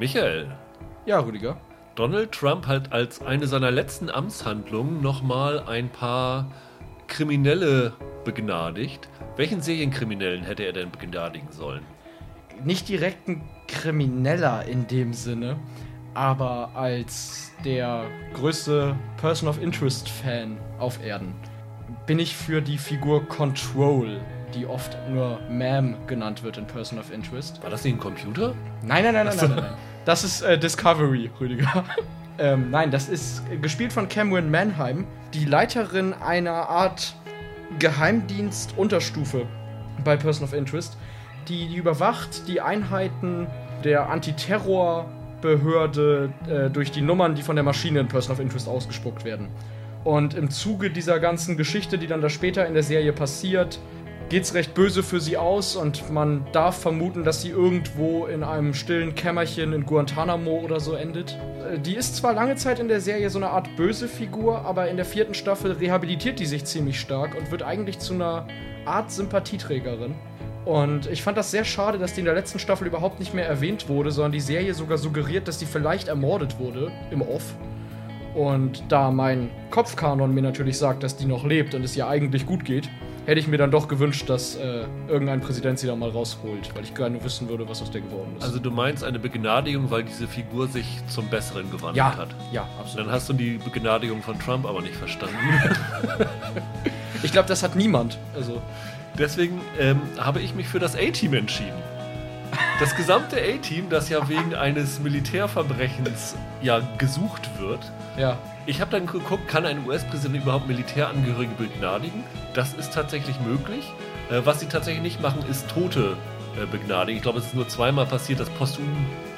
Michael, Ja, Rüdiger. Donald Trump hat als eine seiner letzten Amtshandlungen nochmal ein paar Kriminelle begnadigt. Welchen Serienkriminellen hätte er denn begnadigen sollen? Nicht direkt ein Krimineller in dem Sinne, aber als der größte Person of Interest Fan auf Erden bin ich für die Figur Control, die oft nur Ma'am genannt wird in Person of Interest. War das nicht ein Computer? Nein, nein, nein, nein, nein, nein, nein. Das ist äh, Discovery, Rüdiger. ähm, nein, das ist gespielt von Cameron Manheim, die Leiterin einer Art Geheimdienst-Unterstufe bei Person of Interest, die, die überwacht die Einheiten der Antiterrorbehörde äh, durch die Nummern, die von der Maschine in Person of Interest ausgespuckt werden. Und im Zuge dieser ganzen Geschichte, die dann da später in der Serie passiert, geht's recht böse für sie aus und man darf vermuten, dass sie irgendwo in einem stillen Kämmerchen in Guantanamo oder so endet. Äh, Die ist zwar lange Zeit in der Serie so eine Art böse Figur, aber in der vierten Staffel rehabilitiert die sich ziemlich stark und wird eigentlich zu einer Art Sympathieträgerin. Und ich fand das sehr schade, dass die in der letzten Staffel überhaupt nicht mehr erwähnt wurde, sondern die Serie sogar suggeriert, dass die vielleicht ermordet wurde im Off. Und da mein Kopfkanon mir natürlich sagt, dass die noch lebt und es ihr eigentlich gut geht, hätte ich mir dann doch gewünscht, dass äh, irgendein Präsident sie da mal rausholt, weil ich gerne wissen würde, was aus der geworden ist. Also du meinst eine Begnadigung, weil diese Figur sich zum Besseren gewandelt ja, hat. ja, absolut. Dann hast du die Begnadigung von Trump aber nicht verstanden. Ich glaube, das hat niemand. Also, Deswegen ähm, habe ich mich für das A-Team entschieden. Das gesamte A-Team, das ja wegen eines Militärverbrechens ja gesucht wird. ja. Ich habe dann geguckt, kann ein US-Präsident überhaupt Militärangehörige begnadigen? Das ist tatsächlich möglich. Äh, was sie tatsächlich nicht machen, ist Tote äh, begnadigen. Ich glaube, es ist nur zweimal passiert, dass posthum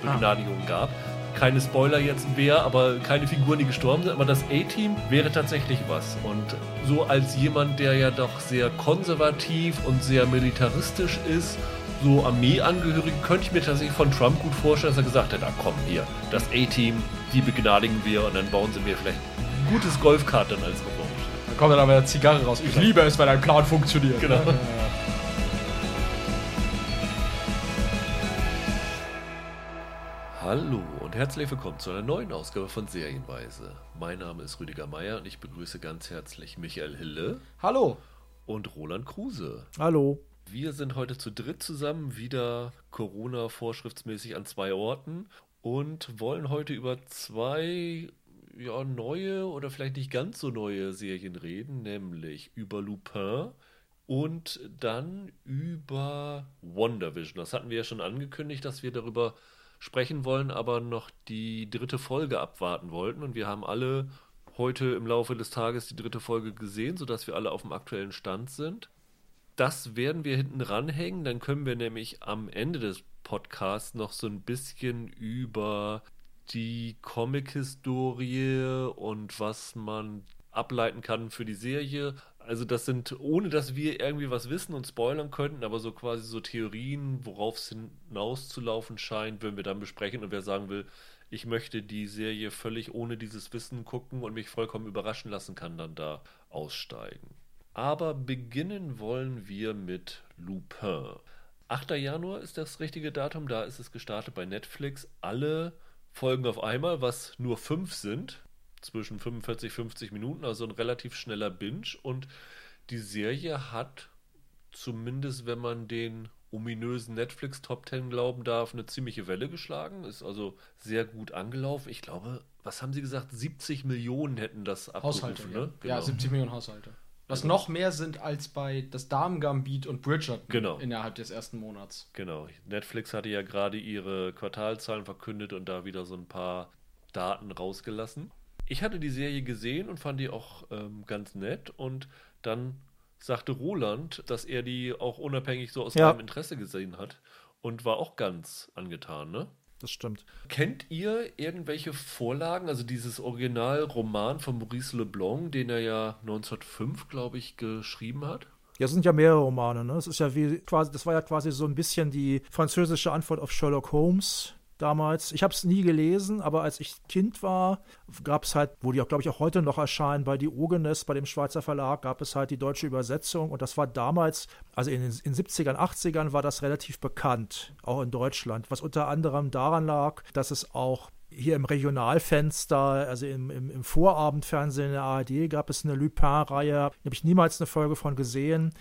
Begnadigungen gab. Keine Spoiler jetzt wer, aber keine Figuren, die gestorben sind. Aber das A-Team wäre tatsächlich was. Und so als jemand, der ja doch sehr konservativ und sehr militaristisch ist, so Armeeangehörige, könnte ich mir tatsächlich von Trump gut vorstellen, dass er gesagt hätte, ah komm hier, das A-Team, die begnadigen wir und dann bauen sie mir vielleicht gutes Golfkart dann als Revanche. Da kommt dann aber eine Zigarre raus. Ich liebe es, wenn ein Plan funktioniert. Genau. Ja, ja, ja. Hallo und herzlich willkommen zu einer neuen Ausgabe von Serienweise. Mein Name ist Rüdiger Meier und ich begrüße ganz herzlich Michael Hille Hallo. und Roland Kruse. Hallo. Wir sind heute zu dritt zusammen, wieder Corona-vorschriftsmäßig an zwei Orten und wollen heute über zwei ja, neue oder vielleicht nicht ganz so neue Serien reden, nämlich über Lupin und dann über WandaVision. Das hatten wir ja schon angekündigt, dass wir darüber sprechen wollen, aber noch die dritte Folge abwarten wollten und wir haben alle heute im Laufe des Tages die dritte Folge gesehen, sodass wir alle auf dem aktuellen Stand sind. Das werden wir hinten ranhängen. Dann können wir nämlich am Ende des Podcasts noch so ein bisschen über die Comic-Historie und was man ableiten kann für die Serie. Also das sind, ohne dass wir irgendwie was wissen und spoilern könnten, aber so quasi so Theorien, worauf es hinauszulaufen scheint, würden wir dann besprechen. Und wer sagen will, ich möchte die Serie völlig ohne dieses Wissen gucken und mich vollkommen überraschen lassen, kann dann da aussteigen. Aber beginnen wollen wir mit Lupin. 8. Januar ist das richtige Datum, da ist es gestartet bei Netflix. Alle Folgen auf einmal, was nur fünf sind, zwischen 45 50 Minuten, also ein relativ schneller Binge. Und die Serie hat, zumindest wenn man den ominösen Netflix Top 10 glauben darf, eine ziemliche Welle geschlagen. Ist also sehr gut angelaufen. Ich glaube, was haben Sie gesagt? 70 Millionen hätten das abgerufen, Haushalte, ne? ja. ja, 70 Millionen Haushalte. Was noch mehr sind als bei das Damen-Gambit und Bridgerton Genau. innerhalb des ersten Monats. Genau. Netflix hatte ja gerade ihre Quartalzahlen verkündet und da wieder so ein paar Daten rausgelassen. Ich hatte die Serie gesehen und fand die auch ähm, ganz nett und dann sagte Roland, dass er die auch unabhängig so aus Ja. seinem Interesse gesehen hat und war auch ganz angetan, ne? Das stimmt. Kennt ihr irgendwelche Vorlagen, also dieses Originalroman von Maurice Leblanc, den er ja 1905, glaube ich, geschrieben hat? Ja, es sind ja mehrere Romane, ne? Es ist ja wie quasi, das war ja quasi so ein bisschen die französische Antwort auf Sherlock Holmes. Damals. Ich habe es nie gelesen, aber als ich Kind war, gab es halt, wo die auch, glaube ich, auch heute noch erscheinen, bei Diogenes, bei dem Schweizer Verlag, gab es halt die deutsche Übersetzung. Und das war damals, also in den in 70ern, 80ern, war das relativ bekannt, auch in Deutschland. Was unter anderem daran lag, dass es auch hier im Regionalfenster, also im, im, im Vorabendfernsehen in der ARD, gab es eine Lupin-Reihe. Da habe ich niemals eine Folge von gesehen.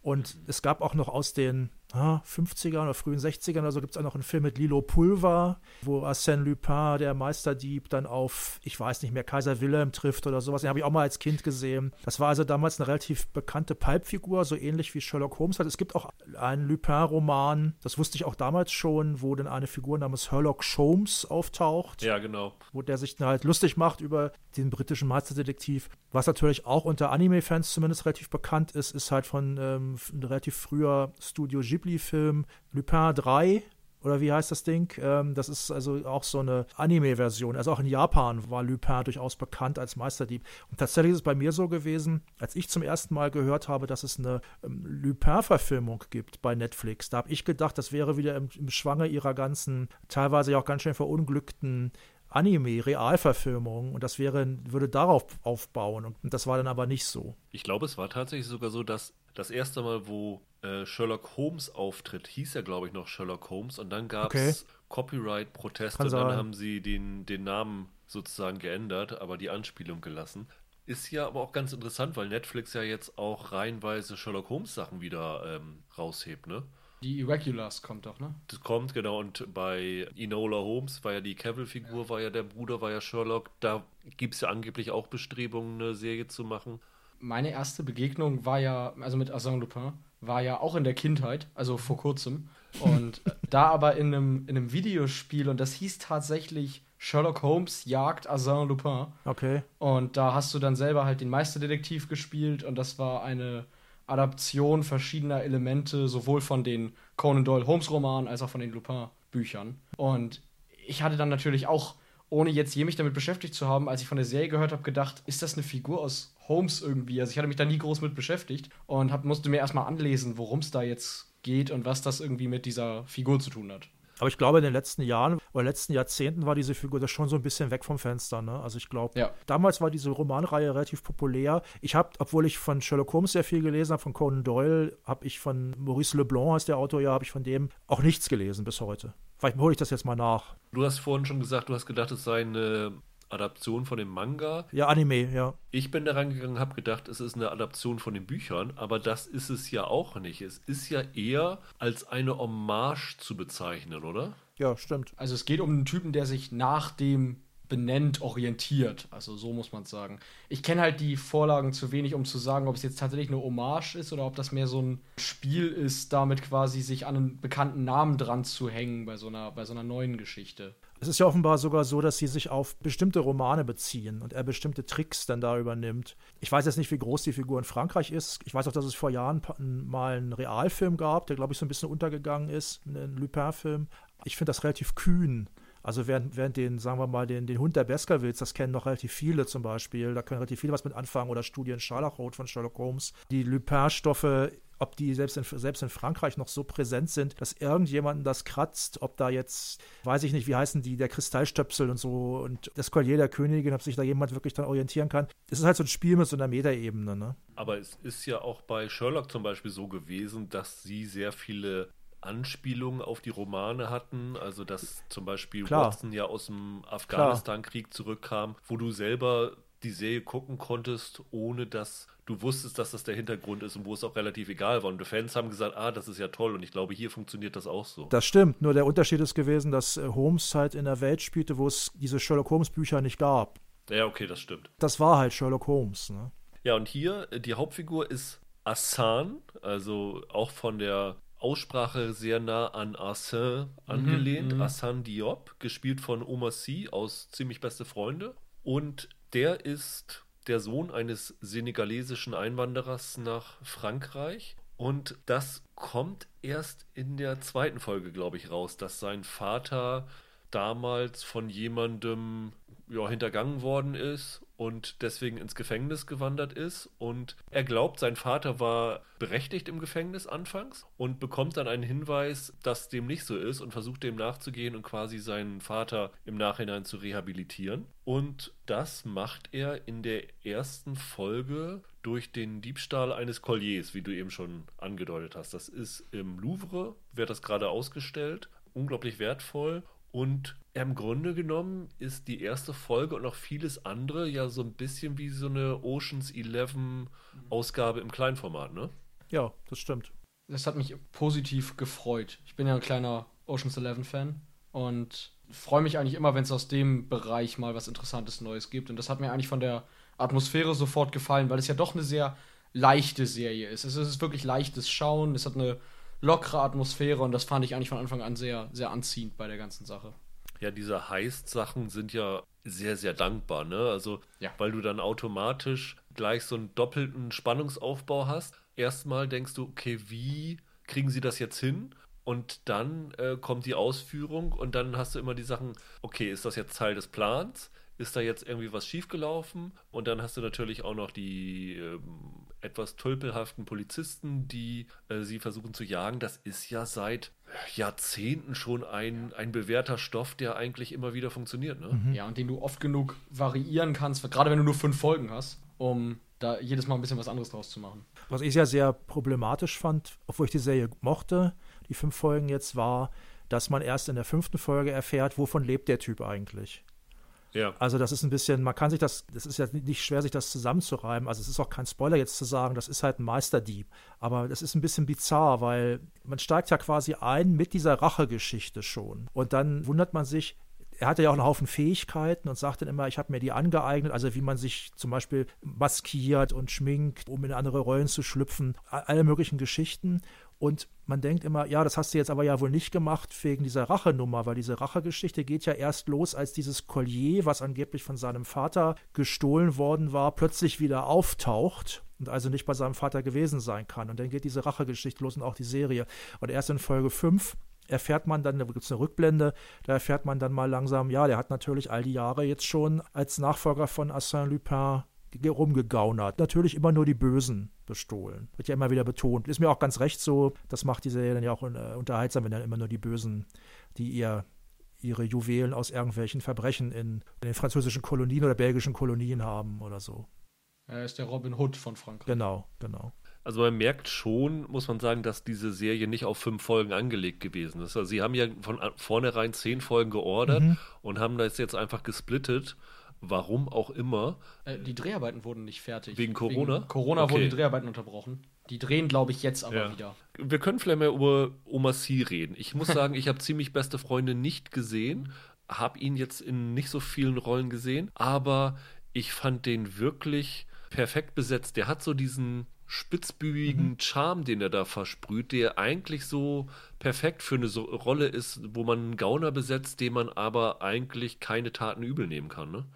Und es gab auch noch aus den ah, 50ern oder frühen 60ern oder so gibt es auch noch einen Film mit Lilo Pulver, wo Arsène Lupin, der Meisterdieb, dann auf, ich weiß nicht mehr, Kaiser Wilhelm trifft oder sowas. Den habe ich auch mal als Kind gesehen. Das war also damals eine relativ bekannte Pulp-Figur, so ähnlich wie Sherlock Holmes hat. Es gibt auch einen Lupin-Roman, das wusste ich auch damals schon, wo dann eine Figur namens Sherlock Holmes auftaucht. Ja, genau. Wo der sich dann halt lustig macht über den britischen Meisterdetektiv. Was natürlich auch unter Anime-Fans zumindest relativ bekannt ist, ist halt von ähm, relativ früher Studio Ghibli Ghibli-Film Lupin 3 oder wie heißt das Ding? Ähm, das ist also auch so eine Anime-Version. Also auch in Japan war Lupin durchaus bekannt als Meisterdieb. Und tatsächlich ist es bei mir so gewesen, als ich zum ersten Mal gehört habe, dass es eine ähm, Lupin-Verfilmung gibt bei Netflix. Da habe ich gedacht, das wäre wieder im, im Schwange ihrer ganzen, teilweise ja auch ganz schön verunglückten Anime-Realverfilmung und das wäre, würde darauf aufbauen und das war dann aber nicht so. Ich glaube, es war tatsächlich sogar so, dass das erste Mal, wo äh, Sherlock Holmes auftritt, hieß er, glaube ich, noch Sherlock Holmes und dann gab es okay. Copyright-Proteste und dann haben sie den, den Namen sozusagen geändert, aber die Anspielung gelassen. Ist ja aber auch ganz interessant, weil Netflix ja jetzt auch reihenweise Sherlock Holmes Sachen wieder ähm, raushebt, ne? Die Irregulars kommt doch, ne? Das kommt, genau. Und bei Enola Holmes war ja die Cavill-Figur, ja. war ja der Bruder, war ja Sherlock. Da gibt es ja angeblich auch Bestrebungen, eine Serie zu machen. Meine erste Begegnung war ja, also mit Arsène Lupin, war ja auch in der Kindheit, also vor kurzem. Und da aber in einem, in einem Videospiel und das hieß tatsächlich Sherlock Holmes jagt Arsène Lupin. Okay. Und da hast du dann selber halt den Meisterdetektiv gespielt und das war eine Adaption verschiedener Elemente, sowohl von den Conan Doyle Holmes Romanen als auch von den Lupin Büchern. Und ich hatte dann natürlich auch, ohne jetzt je mich damit beschäftigt zu haben, als ich von der Serie gehört habe, gedacht, ist das eine Figur aus Holmes irgendwie? Also ich hatte mich da nie groß mit beschäftigt und hab, musste mir erstmal anlesen, worum es da jetzt geht und was das irgendwie mit dieser Figur zu tun hat. Aber ich glaube, in den letzten Jahren oder letzten Jahrzehnten war diese Figur das schon so ein bisschen weg vom Fenster. Ne? Also ich glaube, ja. damals war diese Romanreihe relativ populär. Ich habe, obwohl ich von Sherlock Holmes sehr viel gelesen habe, von Conan Doyle, habe ich von Maurice Leblanc, heißt der Autor, ja, habe ich von dem auch nichts gelesen bis heute. Vielleicht hole ich das jetzt mal nach. Du hast vorhin schon gesagt, du hast gedacht, es sei eine Adaption von dem Manga. Ja, Anime, ja. Ich bin da rangegangen, habe gedacht, es ist eine Adaption von den Büchern, aber das ist es ja auch nicht. Es ist ja eher als eine Hommage zu bezeichnen, oder? Ja, stimmt. Also es geht um einen Typen, der sich nach dem benennt, orientiert. Also so muss man es sagen. Ich kenne halt die Vorlagen zu wenig, um zu sagen, ob es jetzt tatsächlich eine Hommage ist oder ob das mehr so ein Spiel ist, damit quasi sich an einen bekannten Namen dran zu hängen bei so einer, bei so einer neuen Geschichte. Es ist ja offenbar sogar so, dass sie sich auf bestimmte Romane beziehen und er bestimmte Tricks dann da übernimmt. Ich weiß jetzt nicht, wie groß die Figur in Frankreich ist. Ich weiß auch, dass es vor Jahren mal einen Realfilm gab, der, glaube ich, so ein bisschen untergegangen ist, einen Lupin-Film. Ich finde das relativ kühn. Also während, während den, sagen wir mal, den, den Hund der Baskervilles, das kennen noch relativ viele zum Beispiel, da können relativ viele was mit anfangen oder Studien Scharlachrot von Sherlock Holmes. Die Lupin-Stoffe ob die selbst in, selbst in Frankreich noch so präsent sind, dass irgendjemanden das kratzt, ob da jetzt, weiß ich nicht, wie heißen die, der Kristallstöpsel und so und das Collier der Königin, ob sich da jemand wirklich dann orientieren kann. Es ist halt so ein Spiel mit so einer Metaebene, ne? Aber es ist ja auch bei Sherlock zum Beispiel so gewesen, dass sie sehr viele Anspielungen auf die Romane hatten, also dass zum Beispiel Klar. Watson ja aus dem Afghanistan-Krieg zurückkam, wo du selber die Serie gucken konntest, ohne dass du wusstest, dass das der Hintergrund ist und wo es auch relativ egal war. Und die Fans haben gesagt, ah, das ist ja toll. Und ich glaube, hier funktioniert das auch so. Das stimmt. Nur der Unterschied ist gewesen, dass äh, Holmes halt in der Welt spielte, wo es diese Sherlock Holmes Bücher nicht gab. Ja, okay, das stimmt. Das war halt Sherlock Holmes. Ne? Ja, und hier, äh, die Hauptfigur ist Asan, also auch von der Aussprache sehr nah an Arsène mhm, angelehnt. Mhm, Asan Diop, gespielt von Omar Sy aus Ziemlich Beste Freunde. Und der ist der Sohn eines senegalesischen Einwanderers nach Frankreich. Und das kommt erst in der zweiten Folge, glaube ich, raus, dass sein Vater damals von jemandem ja, hintergangen worden ist und deswegen ins Gefängnis gewandert ist. Und er glaubt, sein Vater war berechtigt im Gefängnis anfangs und bekommt dann einen Hinweis, dass dem nicht so ist und versucht dem nachzugehen und quasi seinen Vater im Nachhinein zu rehabilitieren. Und das macht er in der ersten Folge durch den Diebstahl eines Colliers, wie du eben schon angedeutet hast. Das ist im Louvre, wird das gerade ausgestellt. Unglaublich wertvoll. Und im Grunde genommen ist die erste Folge und auch vieles andere ja so ein bisschen wie so eine Oceans 11 Ausgabe im Kleinformat, ne? Ja, das stimmt. Das hat mich positiv gefreut. Ich bin ja ein kleiner Oceans 11 Fan und freue mich eigentlich immer, wenn es aus dem Bereich mal was Interessantes Neues gibt. Und das hat mir eigentlich von der Atmosphäre sofort gefallen, weil es ja doch eine sehr leichte Serie ist. Es ist wirklich leichtes Schauen, es hat eine lockere Atmosphäre und das fand ich eigentlich von Anfang an sehr, sehr anziehend bei der ganzen Sache. Ja, diese Heist-Sachen sind ja sehr, sehr dankbar, ne? Also, ja. weil du dann automatisch gleich so einen doppelten Spannungsaufbau hast. Erstmal denkst du, okay, wie kriegen sie das jetzt hin? Und dann äh, kommt die Ausführung und dann hast du immer die Sachen, okay, ist das jetzt Teil des Plans? Ist da jetzt irgendwie was schiefgelaufen? Und dann hast du natürlich auch noch die ähm, etwas tölpelhaften Polizisten, die äh, sie versuchen zu jagen. Das ist ja seit Jahrzehnten schon ein, ein bewährter Stoff, der eigentlich immer wieder funktioniert. Ne? Mhm. Ja, und den du oft genug variieren kannst, gerade wenn du nur fünf Folgen hast, um da jedes Mal ein bisschen was anderes draus zu machen. Was ich ja sehr problematisch fand, obwohl ich die Serie mochte, die fünf Folgen jetzt, war, dass man erst in der fünften Folge erfährt, wovon lebt der Typ eigentlich. Ja. Also das ist ein bisschen, man kann sich das, das ist ja nicht schwer, sich das zusammenzureimen. Also es ist auch kein Spoiler jetzt zu sagen, das ist halt ein Meisterdieb. Aber das ist ein bisschen bizarr, weil man steigt ja quasi ein mit dieser Rachegeschichte schon. Und dann wundert man sich, er hatte ja auch einen Haufen Fähigkeiten und sagt dann immer, ich habe mir die angeeignet, also wie man sich zum Beispiel maskiert und schminkt, um in andere Rollen zu schlüpfen, alle möglichen Geschichten. Und man denkt immer, ja, das hast du jetzt aber ja wohl nicht gemacht wegen dieser Rachenummer, weil diese Rachegeschichte geht ja erst los, als dieses Collier, was angeblich von seinem Vater gestohlen worden war, plötzlich wieder auftaucht und also nicht bei seinem Vater gewesen sein kann. Und dann geht diese Rachegeschichte los und auch die Serie. Und erst in Folge 5 erfährt man dann, da gibt es eine Rückblende, da erfährt man dann mal langsam, ja, der hat natürlich all die Jahre jetzt schon als Nachfolger von Arsène Lupin rumgegaunert. Natürlich immer nur die Bösen bestohlen. Wird ja immer wieder betont. Ist mir auch ganz recht so. Das macht die Serie dann ja auch äh, unterhaltsam, wenn dann immer nur die Bösen, die ihr ihre Juwelen aus irgendwelchen Verbrechen in, in, den französischen Kolonien oder belgischen Kolonien haben oder so. Er ist der Robin Hood von Frankreich. Genau, genau. Also man merkt schon, muss man sagen, dass diese Serie nicht auf fünf Folgen angelegt gewesen ist. Also sie haben ja von vornherein zehn Folgen geordert mhm. und haben das jetzt einfach gesplittet Warum auch immer. Äh, die Dreharbeiten wurden nicht fertig. Wegen Corona? Wegen Corona okay. wurden die Dreharbeiten unterbrochen. Die drehen, glaube ich, jetzt aber ja. wieder. Wir können vielleicht mal über Oma C reden. Ich muss sagen, ich habe ziemlich beste Freunde nicht gesehen, habe ihn jetzt in nicht so vielen Rollen gesehen, aber ich fand den wirklich perfekt besetzt. Der hat so diesen spitzbübigen mhm. Charme, den er da versprüht, der eigentlich so perfekt für eine so Rolle ist, wo man einen Gauner besetzt, dem man aber eigentlich keine Taten übel nehmen kann, ne?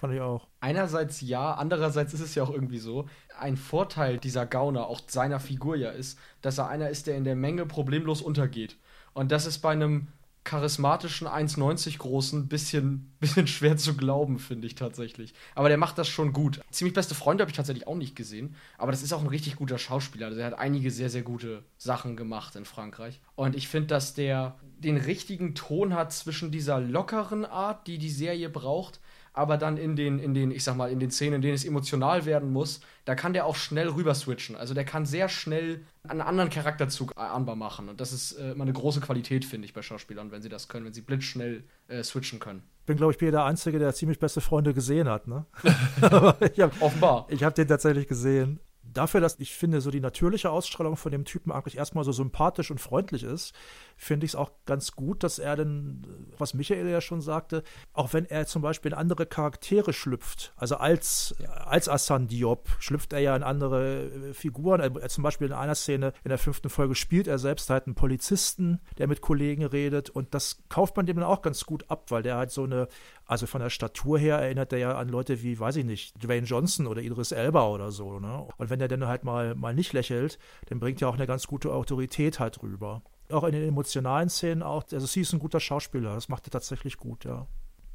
Fand ich auch. Einerseits ja, andererseits ist es ja auch irgendwie so. Ein Vorteil dieser Gauner, auch seiner Figur ja ist, dass er einer ist, der in der Menge problemlos untergeht. Und das ist bei einem charismatischen 1,90 großen bisschen, bisschen schwer zu glauben, finde ich tatsächlich. Aber der macht das schon gut. Ziemlich beste Freunde habe ich tatsächlich auch nicht gesehen. Aber das ist auch ein richtig guter Schauspieler. Also er hat einige sehr, sehr gute Sachen gemacht in Frankreich. Und ich finde, dass der den richtigen Ton hat zwischen dieser lockeren Art, die die Serie braucht, aber dann in den, in den, ich sag mal, in den Szenen, in denen es emotional werden muss, da kann der auch schnell rüber switchen. Also der kann sehr schnell einen anderen Charakterzug anbar machen. Und das ist äh, immer eine große Qualität, finde ich, bei Schauspielern, wenn sie das können, wenn sie blitzschnell äh, switchen können. Bin, glaube ich, der Einzige, der ziemlich beste Freunde gesehen hat, ne? hab, Offenbar. Ich habe den tatsächlich gesehen dafür, dass ich finde, so die natürliche Ausstrahlung von dem Typen eigentlich erstmal so sympathisch und freundlich ist, finde ich es auch ganz gut, dass er dann, was Michael ja schon sagte, auch wenn er zum Beispiel in andere Charaktere schlüpft, also als, ja. als Assan Diop schlüpft er ja in andere äh, Figuren. Er, zum Beispiel in einer Szene in der fünften Folge spielt er selbst halt einen Polizisten, der mit Kollegen redet und das kauft man dem dann auch ganz gut ab, weil der halt so eine, also von der Statur her erinnert er ja an Leute wie, weiß ich nicht, Dwayne Johnson oder Idris Elba oder so. Ne? Und wenn er dann halt mal, mal nicht lächelt, dann bringt er auch eine ganz gute Autorität halt rüber auch in den emotionalen Szenen auch, also sie ist ein guter Schauspieler, das macht er tatsächlich gut, ja.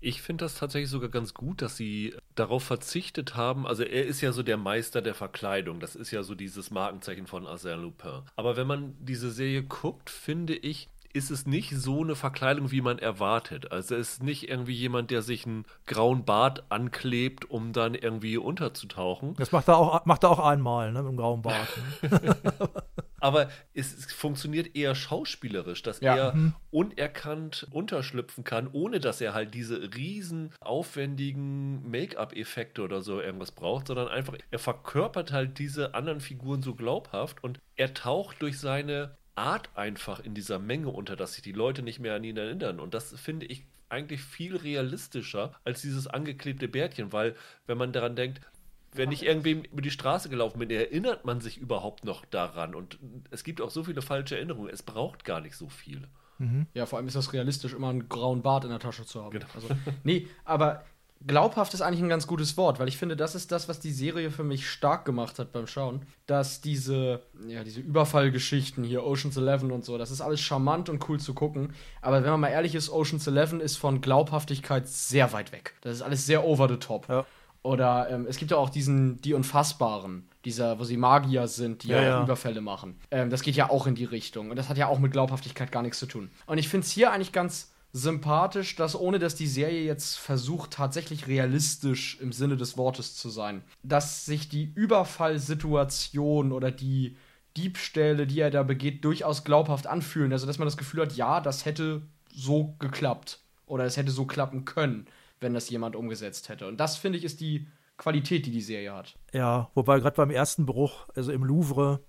Ich finde das tatsächlich sogar ganz gut, dass sie darauf verzichtet haben. Also er ist ja so der Meister der Verkleidung. Das ist ja so dieses Markenzeichen von Arsène Lupin. Aber wenn man diese Serie guckt, finde ich, ist es nicht so eine Verkleidung, wie man erwartet. Also es ist nicht irgendwie jemand, der sich einen grauen Bart anklebt, um dann irgendwie unterzutauchen. Das macht er auch, macht er auch einmal, ne, mit dem grauen Bart. Aber es, es, funktioniert eher schauspielerisch, dass ja. er mhm. unerkannt unterschlüpfen kann, ohne dass er halt diese riesen aufwendigen Make-up-Effekte oder so irgendwas braucht, sondern einfach, er verkörpert halt diese anderen Figuren so glaubhaft und er taucht durch seine Art einfach in dieser Menge unter, dass sich die Leute nicht mehr an ihn erinnern. Und das finde ich eigentlich viel realistischer als dieses angeklebte Bärtchen, weil wenn man daran denkt, wenn ich irgendwie über die Straße gelaufen bin, erinnert man sich überhaupt noch daran. Und es gibt auch so viele falsche Erinnerungen. Es braucht gar nicht so viel. Mhm. Ja, vor allem ist das realistisch, immer einen grauen Bart in der Tasche zu haben. Genau. Also, nee, aber glaubhaft ist eigentlich ein ganz gutes Wort, weil ich finde, das ist das, was die Serie für mich stark gemacht hat beim Schauen. Dass diese, ja, diese Überfallgeschichten hier, Ocean's Eleven und so, das ist alles charmant und cool zu gucken. Aber wenn man mal ehrlich ist, Ocean's Eleven ist von Glaubhaftigkeit sehr weit weg. Das ist alles sehr over the top. Ja. Oder ähm, es gibt ja auch diesen Die Unfassbaren, dieser, wo sie Magier sind, die ja, ja. Überfälle machen. Ähm, das geht ja auch in die Richtung. Und das hat ja auch mit Glaubhaftigkeit gar nichts zu tun. Und ich finde es hier eigentlich ganz sympathisch, dass ohne dass die Serie jetzt versucht, tatsächlich realistisch im Sinne des Wortes zu sein, dass sich die Überfallsituation oder die Diebstähle, die er da begeht, durchaus glaubhaft anfühlen. Also, dass man das Gefühl hat, ja, das hätte so geklappt. Oder es hätte so klappen können, wenn das jemand umgesetzt hätte. Und das, finde ich, ist die Qualität, die die Serie hat. Ja, wobei gerade beim ersten Bruch, also im Louvre,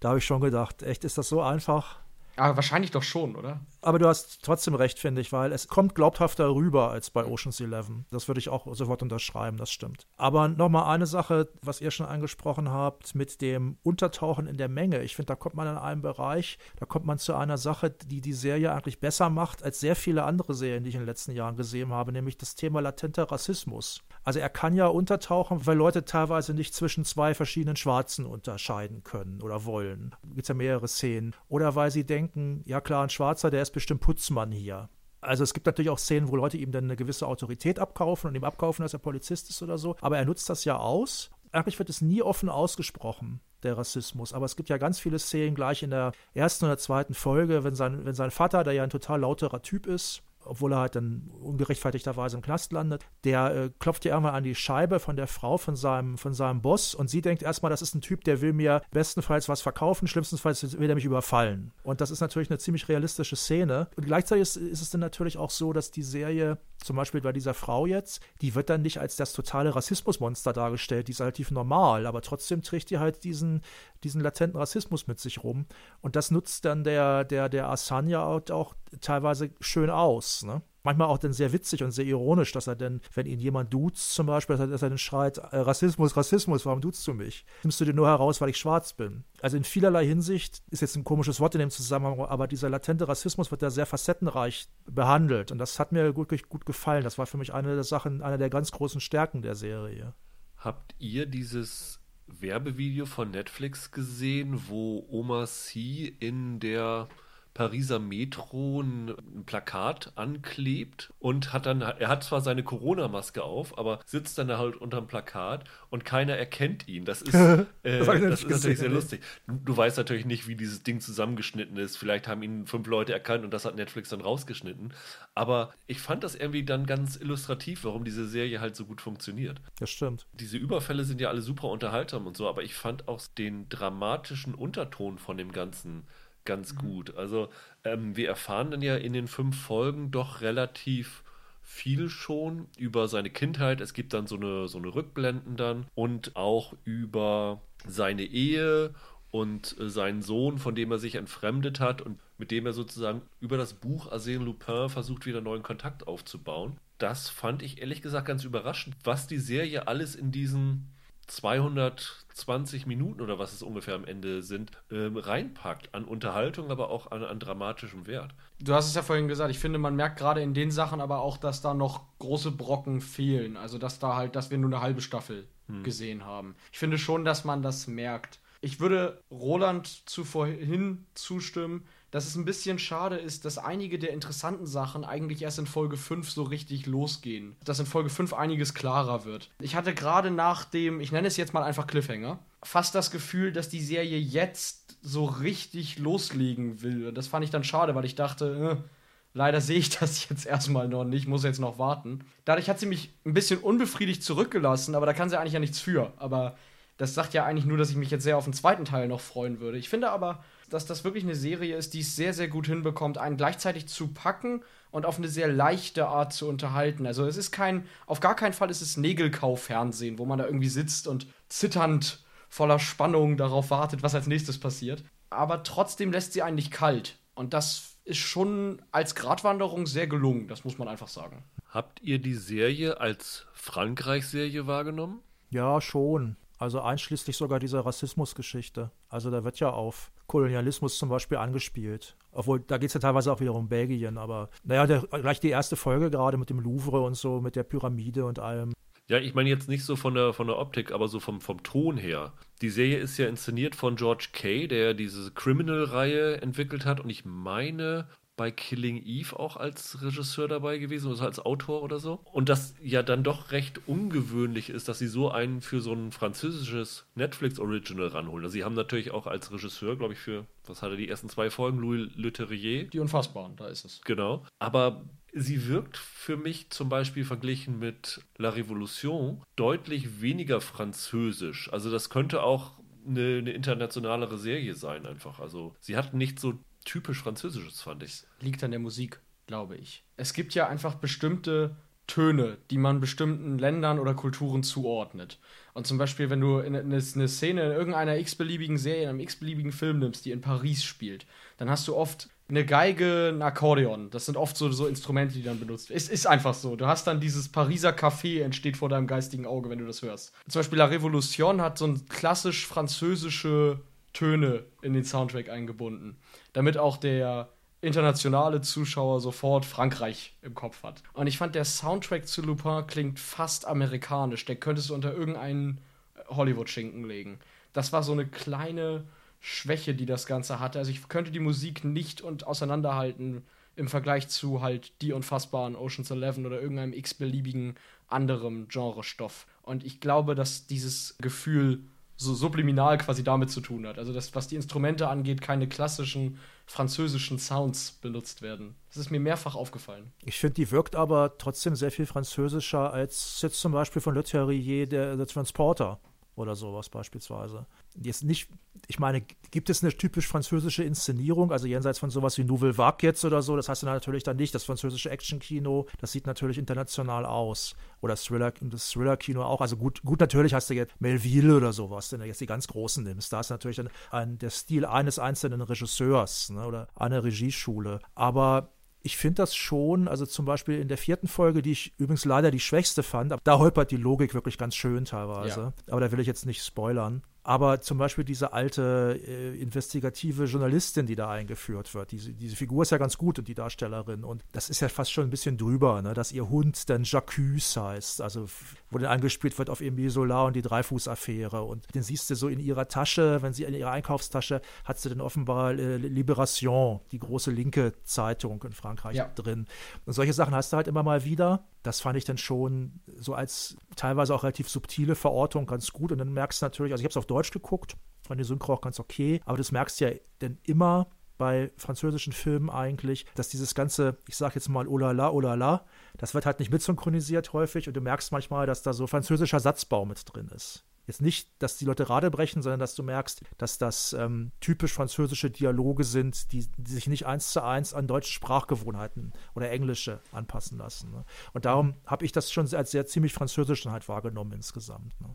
da habe ich schon gedacht, echt, ist das so einfach? Aber wahrscheinlich doch schon, oder? Aber du hast trotzdem recht, finde ich, weil es kommt glaubhafter rüber als bei Ocean's Eleven. Das würde ich auch sofort unterschreiben, das stimmt. Aber nochmal eine Sache, was ihr schon angesprochen habt, mit dem Untertauchen in der Menge. Ich finde, da kommt man in einem Bereich, da kommt man zu einer Sache, die die Serie eigentlich besser macht als sehr viele andere Serien, die ich in den letzten Jahren gesehen habe, nämlich das Thema latenter Rassismus. Also er kann ja untertauchen, weil Leute teilweise nicht zwischen zwei verschiedenen Schwarzen unterscheiden können oder wollen. Da gibt es ja mehrere Szenen. Oder weil sie denken, ja klar, ein Schwarzer, der ist bestimmt Putzmann hier. Also es gibt natürlich auch Szenen, wo Leute ihm dann eine gewisse Autorität abkaufen und ihm abkaufen, dass er Polizist ist oder so. Aber er nutzt das ja aus. Eigentlich wird es nie offen ausgesprochen, der Rassismus. Aber es gibt ja ganz viele Szenen gleich in der ersten oder zweiten Folge, wenn sein, wenn sein Vater, der ja ein total lauterer Typ ist, obwohl er halt dann ungerechtfertigterweise im Knast landet, der äh, klopft ja irgendwann an die Scheibe von der Frau, von seinem, von seinem Boss und sie denkt erstmal, das ist ein Typ, der will mir bestenfalls was verkaufen, schlimmstenfalls will er mich überfallen. Und das ist natürlich eine ziemlich realistische Szene. Und gleichzeitig ist, ist es dann natürlich auch so, dass die Serie, zum Beispiel bei dieser Frau jetzt, die wird dann nicht als das totale Rassismusmonster dargestellt, die ist relativ normal, aber trotzdem trägt die halt diesen, diesen latenten Rassismus mit sich rum. Und das nutzt dann der, der, der Asanya auch teilweise schön aus. Ne? Manchmal auch dann sehr witzig und sehr ironisch, dass er denn, wenn ihn jemand duzt zum Beispiel, dass er, dass er dann schreit, äh, Rassismus, Rassismus, warum duzt du mich? Nimmst du den nur heraus, weil ich schwarz bin? Also in vielerlei Hinsicht ist jetzt ein komisches Wort in dem Zusammenhang, aber dieser latente Rassismus wird da sehr facettenreich behandelt und das hat mir wirklich gut gefallen. Das war für mich eine der Sachen, eine der ganz großen Stärken der Serie. Habt ihr dieses Werbevideo von Netflix gesehen, wo Oma C in der Pariser Metro ein, ein, Plakat anklebt und hat dann, er hat zwar seine Corona-Maske auf, aber sitzt dann halt unterm Plakat und keiner erkennt ihn. Das ist, äh, das, das ist natürlich sehr lustig. Du, du, weißt natürlich nicht, wie dieses Ding zusammengeschnitten ist. Vielleicht haben ihn fünf Leute erkannt und das hat Netflix dann rausgeschnitten. Aber ich fand das irgendwie dann ganz illustrativ, warum diese Serie halt so gut funktioniert. Das stimmt. Diese Überfälle sind ja alle super unterhaltsam und so, aber ich fand auch den dramatischen Unterton von dem Ganzen ganz gut. Also ähm, wir erfahren dann ja in den fünf Folgen doch relativ viel schon über seine Kindheit. Es gibt dann so eine, so eine Rückblenden dann und auch über seine Ehe und äh, seinen Sohn, von dem er sich entfremdet hat und mit dem er sozusagen über das Buch Arsène Lupin versucht, wieder neuen Kontakt aufzubauen. Das fand ich ehrlich gesagt ganz überraschend, was die Serie alles in diesen 220 Minuten oder was es ungefähr am Ende sind, ähm, reinpackt. An Unterhaltung, aber auch an, an, dramatischem Wert. Du hast es ja vorhin gesagt, ich finde, man merkt gerade in den Sachen aber auch, dass da noch große Brocken fehlen. Also, dass da halt, dass wir nur eine halbe Staffel hm. gesehen haben. Ich finde schon, dass man das merkt. Ich würde Roland zu vorhin zustimmen, dass es ein bisschen schade ist, dass einige der interessanten Sachen eigentlich erst in Folge 5 so richtig losgehen. Dass in Folge 5 einiges klarer wird. Ich hatte gerade nach dem, ich nenne es jetzt mal einfach Cliffhanger, fast das Gefühl, dass die Serie jetzt so richtig loslegen will. Und das fand ich dann schade, weil ich dachte, äh, leider sehe ich das jetzt erstmal noch nicht, muss jetzt noch warten. Dadurch hat sie mich ein bisschen unbefriedigt zurückgelassen, aber da kann sie eigentlich ja nichts für. Aber das sagt ja eigentlich nur, dass ich mich jetzt sehr auf den zweiten Teil noch freuen würde. Ich finde aber, dass das wirklich eine Serie ist, die es sehr, sehr gut hinbekommt, einen gleichzeitig zu packen und auf eine sehr leichte Art zu unterhalten. Also es ist kein, auf gar keinen Fall ist es Nägelkau-Fernsehen, wo man da irgendwie sitzt und zitternd voller Spannung darauf wartet, was als nächstes passiert. Aber trotzdem lässt sie einen nicht kalt. Und das ist schon als Gratwanderung sehr gelungen, das muss man einfach sagen. Habt ihr die Serie als Frankreich-Serie wahrgenommen? Ja, schon. Also einschließlich sogar dieser Rassismusgeschichte. Also da wird ja auf Kolonialismus zum Beispiel angespielt. Obwohl, da geht es ja teilweise auch wieder um Belgien, aber naja, der, gleich die erste Folge gerade mit dem Louvre und so, mit der Pyramide und allem. Ja, ich meine jetzt nicht so von der, von der Optik, aber so vom, vom Ton her. Die Serie ist ja inszeniert von George Kay, der diese Criminal-Reihe entwickelt hat und ich meine, bei Killing Eve auch als Regisseur dabei gewesen, also als Autor oder so. Und das ja dann doch recht ungewöhnlich ist, dass sie so einen für so ein französisches Netflix-Original ranholen. Also sie haben natürlich auch als Regisseur, glaube ich, für, was hatte die ersten zwei Folgen, Louis Leterrier. Die Unfassbaren, da ist es. Genau. Aber sie wirkt für mich zum Beispiel verglichen mit La Révolution deutlich weniger französisch. Also das könnte auch eine, eine, internationalere Serie sein einfach. Also sie hat nicht so typisch Französisches, fand ich. Liegt an der Musik, glaube ich. Es gibt ja einfach bestimmte Töne, die man bestimmten Ländern oder Kulturen zuordnet. Und zum Beispiel, wenn du eine, Szene in irgendeiner x-beliebigen Serie, in einem x-beliebigen Film nimmst, die in Paris spielt, dann hast du oft eine Geige, ein Akkordeon. Das sind oft so, so Instrumente, die dann benutzt werden. Es ist einfach so. Du hast dann dieses Pariser Café entsteht vor deinem geistigen Auge, wenn du das hörst. Zum Beispiel La Révolution hat so ein klassisch französische Töne in den Soundtrack eingebunden, damit auch der internationale Zuschauer sofort Frankreich im Kopf hat. Und ich fand, der Soundtrack zu Lupin klingt fast amerikanisch. Der könntest du unter irgendeinen Hollywood-Schinken legen. Das war so eine kleine Schwäche, die das Ganze hatte. Also ich könnte die Musik nicht und auseinanderhalten im Vergleich zu halt die unfassbaren Oceans 11 oder irgendeinem x-beliebigen anderen Genrestoff. Und ich glaube, dass dieses Gefühl so subliminal quasi damit zu tun hat. Also, dass, was die Instrumente angeht, keine klassischen französischen Sounds benutzt werden. Das ist mir mehrfach aufgefallen. Ich finde, die wirkt aber trotzdem sehr viel französischer als jetzt zum Beispiel von Le Terrier der, der Transporter oder sowas beispielsweise. Jetzt nicht, ich meine, gibt es eine typisch französische Inszenierung, also jenseits von sowas wie Nouvelle Vague jetzt oder so, das heißt dann natürlich dann nicht, das französische Actionkino, das sieht natürlich international aus. Oder Thriller, das Thriller-Kino auch. Also gut, gut, natürlich hast du jetzt Melville oder sowas, wenn du jetzt die ganz Großen nimmst. Da ist natürlich dann ein, der Stil eines einzelnen Regisseurs ne, oder einer Regieschule. Aber ich finde das schon, also zum Beispiel in der vierten Folge, die ich übrigens leider die schwächste fand, da holpert die Logik wirklich ganz schön teilweise. Ja. Aber da will ich jetzt nicht spoilern. Aber zum Beispiel diese alte äh, investigative Journalistin, die da eingeführt wird, diese, diese Figur ist ja ganz gut und die Darstellerin. Und das ist ja fast schon ein bisschen drüber, ne? dass ihr Hund dann Jacques heißt. Also, wo dann angespielt wird auf Emile Solar und die Dreifuß-Affäre. Und den siehst du so in ihrer Tasche, wenn sie in ihrer Einkaufstasche hat sie dann offenbar äh, Libération, die große linke Zeitung in Frankreich ja. drin. Und solche Sachen hast du halt immer mal wieder das fand ich dann schon so als teilweise auch relativ subtile Verortung ganz gut. Und dann merkst du natürlich, also ich habe es auf Deutsch geguckt, fand die Synchro auch ganz okay, aber das merkst du ja dann immer bei französischen Filmen eigentlich, dass dieses ganze, ich sag jetzt mal, oh la la, oh la la, das wird halt nicht mitsynchronisiert häufig und du merkst manchmal, dass da so französischer Satzbau mit drin ist. Jetzt nicht, dass die Leute Rade brechen, sondern dass du merkst, dass das ähm, typisch französische Dialoge sind, die, die, sich nicht eins zu eins an deutsche Sprachgewohnheiten oder englische anpassen lassen. Ne? Und darum habe ich das schon als sehr ziemlich französisch halt wahrgenommen insgesamt. Ne?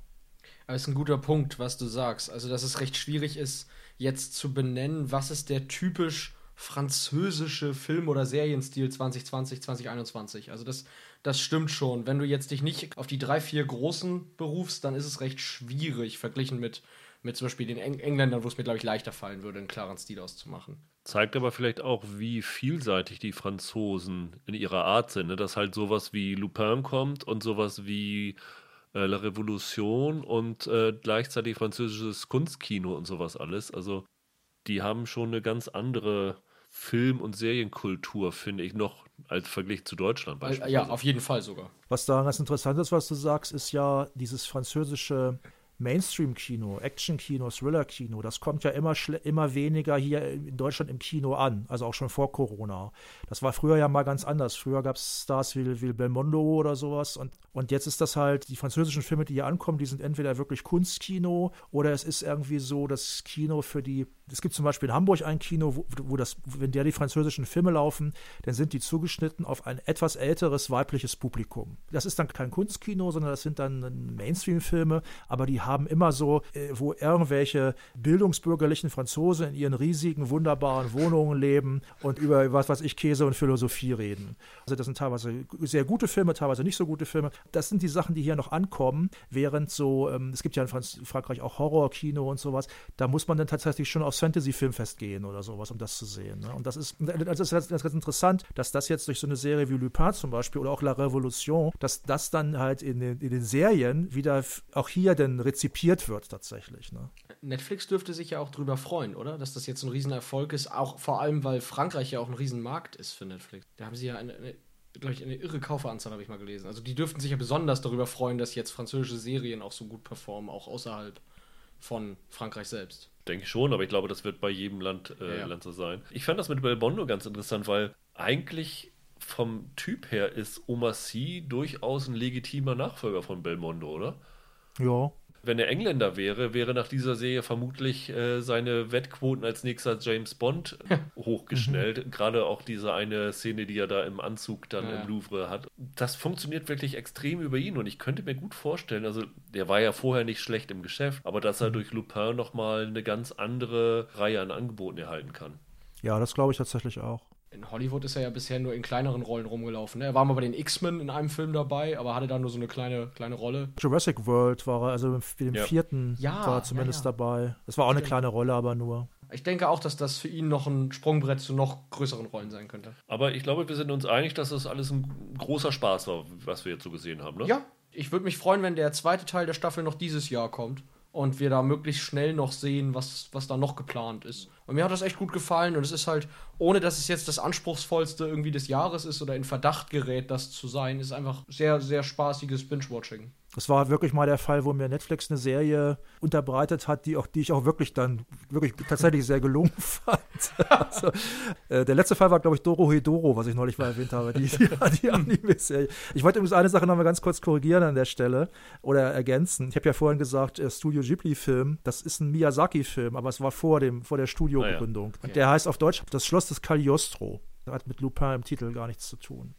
Aber ist ein guter Punkt, was du sagst. Also, dass es recht schwierig ist, jetzt zu benennen, was ist der typisch französische Film- oder Serienstil 2020, 2021. Also das, das stimmt schon. Wenn du jetzt dich nicht auf die drei, vier großen berufst, dann ist es recht schwierig, verglichen mit, mit zum Beispiel den Eng Engländern, wo es mir, glaube ich, leichter fallen würde, einen klaren Stil auszumachen. Zeigt aber vielleicht auch, wie vielseitig die Franzosen in ihrer Art sind. Ne? Dass halt sowas wie Lupin kommt und sowas wie äh, La Revolution und äh, gleichzeitig französisches Kunstkino und sowas alles. Also die haben schon eine ganz andere Film- und Serienkultur, finde ich, noch als Vergleich zu Deutschland beispielsweise. Ja, auf jeden Fall sogar. Was da ganz interessant ist, was du sagst, ist ja dieses französische Mainstream-Kino, Action-Kino, Thriller-Kino, das kommt ja immer, immer weniger hier in Deutschland im Kino an, also auch schon vor Corona. Das war früher ja mal ganz anders. Früher gab es Stars wie, wie Belmondo oder sowas und, und jetzt ist das halt, die französischen Filme, die hier ankommen, die sind entweder wirklich Kunstkino oder es ist irgendwie so das Kino für die es gibt zum Beispiel in Hamburg ein Kino, wo, wo, das, wenn der die französischen Filme laufen, dann sind die zugeschnitten auf ein etwas älteres weibliches Publikum. Das ist dann kein Kunstkino, sondern das sind dann Mainstream-Filme, aber die haben immer so, äh, wo irgendwelche bildungsbürgerlichen Franzosen in ihren riesigen, wunderbaren Wohnungen leben und über was weiß ich, Käse und Philosophie reden. Also das sind teilweise sehr gute Filme, teilweise nicht so gute Filme. Das sind die Sachen, die hier noch ankommen, während so, ähm, es gibt ja in Frankreich auch Horrorkino und sowas, da muss man dann tatsächlich schon auf aufs Fantasy-Filmfest gehen oder sowas, um das zu sehen. Ne? Und das ist, das ist ganz, ganz interessant, dass das jetzt durch so eine Serie wie Lupin zum Beispiel oder auch La Revolution, dass das dann halt in den, in den Serien wieder auch hier dann rezipiert wird tatsächlich. Ne? Netflix dürfte sich ja auch drüber freuen, oder? Dass das jetzt ein Riesenerfolg ist, auch vor allem, weil Frankreich ja auch ein Riesenmarkt ist für Netflix. Da haben sie ja eine, eine glaube ich, eine irre Kauferanzahl, habe ich mal gelesen. Also die dürften sich ja besonders darüber freuen, dass jetzt französische Serien auch so gut performen, auch außerhalb von Frankreich selbst. Denke ich schon, aber ich glaube, das wird bei jedem Land, äh, ja. Land so sein. Ich fand das mit Belmondo ganz interessant, weil eigentlich vom Typ her ist Omar Sy durchaus ein legitimer Nachfolger von Belmondo, oder? Ja wenn er Engländer wäre, wäre nach dieser Serie vermutlich äh, seine Wettquoten als nächster James Bond hochgeschnellt. Mhm. Gerade auch diese eine Szene, die er da im Anzug dann ja. im Louvre hat. Das funktioniert wirklich extrem über ihn und ich könnte mir gut vorstellen, also der war ja vorher nicht schlecht im Geschäft, aber dass er mhm. durch Lupin nochmal eine ganz andere Reihe an Angeboten erhalten kann. Ja, das glaube ich tatsächlich auch in Hollywood ist er ja bisher nur in kleineren Rollen rumgelaufen. Ne? Er war mal bei den X-Men in einem Film dabei, aber hatte da nur so eine kleine, kleine Rolle. Jurassic World war er, also für den ja. vierten ja, war er zumindest ja, dabei. Das war auch eine kleine Rolle, aber nur. Ich denke auch, dass das für ihn noch ein Sprungbrett zu noch größeren Rollen sein könnte. Aber ich glaube, wir sind uns einig, dass das alles ein großer Spaß war, was wir jetzt so gesehen haben, ne? Ja, ich würde mich freuen, wenn der zweite Teil der Staffel noch dieses Jahr kommt und wir da möglichst schnell noch sehen, was, was da noch geplant ist. Und mir hat das echt gut gefallen und es ist halt, ohne dass es jetzt das anspruchsvollste irgendwie des Jahres ist oder in Verdacht gerät, das zu sein, ist einfach sehr, sehr spaßiges Binge-Watching. Das war wirklich mal der Fall, wo mir Netflix eine Serie unterbreitet hat, die, auch, die ich auch wirklich dann wirklich tatsächlich sehr gelungen fand. also, äh, der letzte Fall war, glaube ich, Doro Hedoro, was ich neulich mal erwähnt habe, die, die, die Anime-Serie. Ich wollte übrigens eine Sache noch mal ganz kurz korrigieren an der Stelle oder ergänzen. Ich habe ja vorhin gesagt, äh, Studio Ghibli-Film, das ist ein Miyazaki-Film, aber es war vor, dem, vor der Studiogründung. Ah, ja. Der heißt auf Deutsch Das Schloss des Cagliostro. Hat mit Lupin im Titel gar nichts zu tun.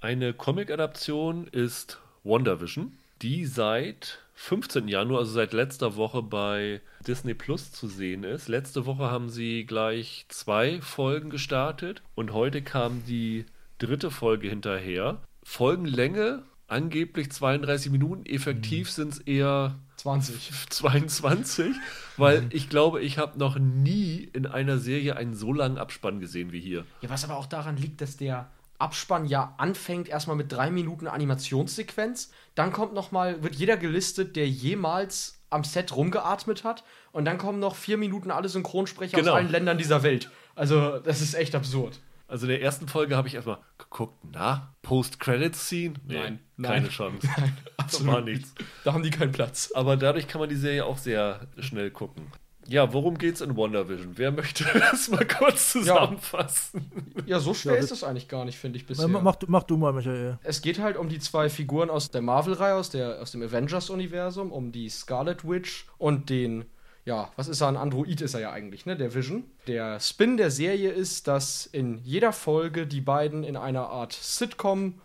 Eine Comic-Adaption ist WandaVision die seit 15. Januar, also seit letzter Woche bei Disney Plus zu sehen ist. Letzte Woche haben sie gleich zwei Folgen gestartet und heute kam die dritte Folge hinterher. Folgenlänge angeblich 32 Minuten, effektiv mhm. sind es eher 20. 22, weil mhm. ich glaube, ich habe noch nie in einer Serie einen so langen Abspann gesehen wie hier. Ja, was aber auch daran liegt, dass der Abspann ja anfängt erstmal mit drei Minuten Animationssequenz. Dann kommt noch mal, wird jeder gelistet, der jemals am Set rumgeatmet hat. Und dann kommen noch vier Minuten alle Synchronsprecher genau. aus allen Ländern dieser Welt. Also, das ist echt absurd. Also in der ersten Folge habe ich erstmal geguckt, na, Post-Credit-Scene? Nee, nein, keine nein. Chance. Nein, absolut nichts. Da haben die keinen Platz. Aber dadurch kann man die Serie auch sehr schnell gucken. Ja, worum geht's in WandaVision? Wer möchte das mal kurz zusammenfassen? Ja, ja so schwer ja, ist es eigentlich gar nicht, finde ich bisher. Mach, mach, du mal, Michael. Es geht halt um die zwei Figuren aus der Marvel-Reihe, aus, aus dem Avengers-Universum, um die Scarlet Witch und den, ja, was ist er? Ein Android ist er ja eigentlich, ne? Der Vision. Der Spin der Serie ist, dass in jeder Folge die beiden in einer Art Sitcom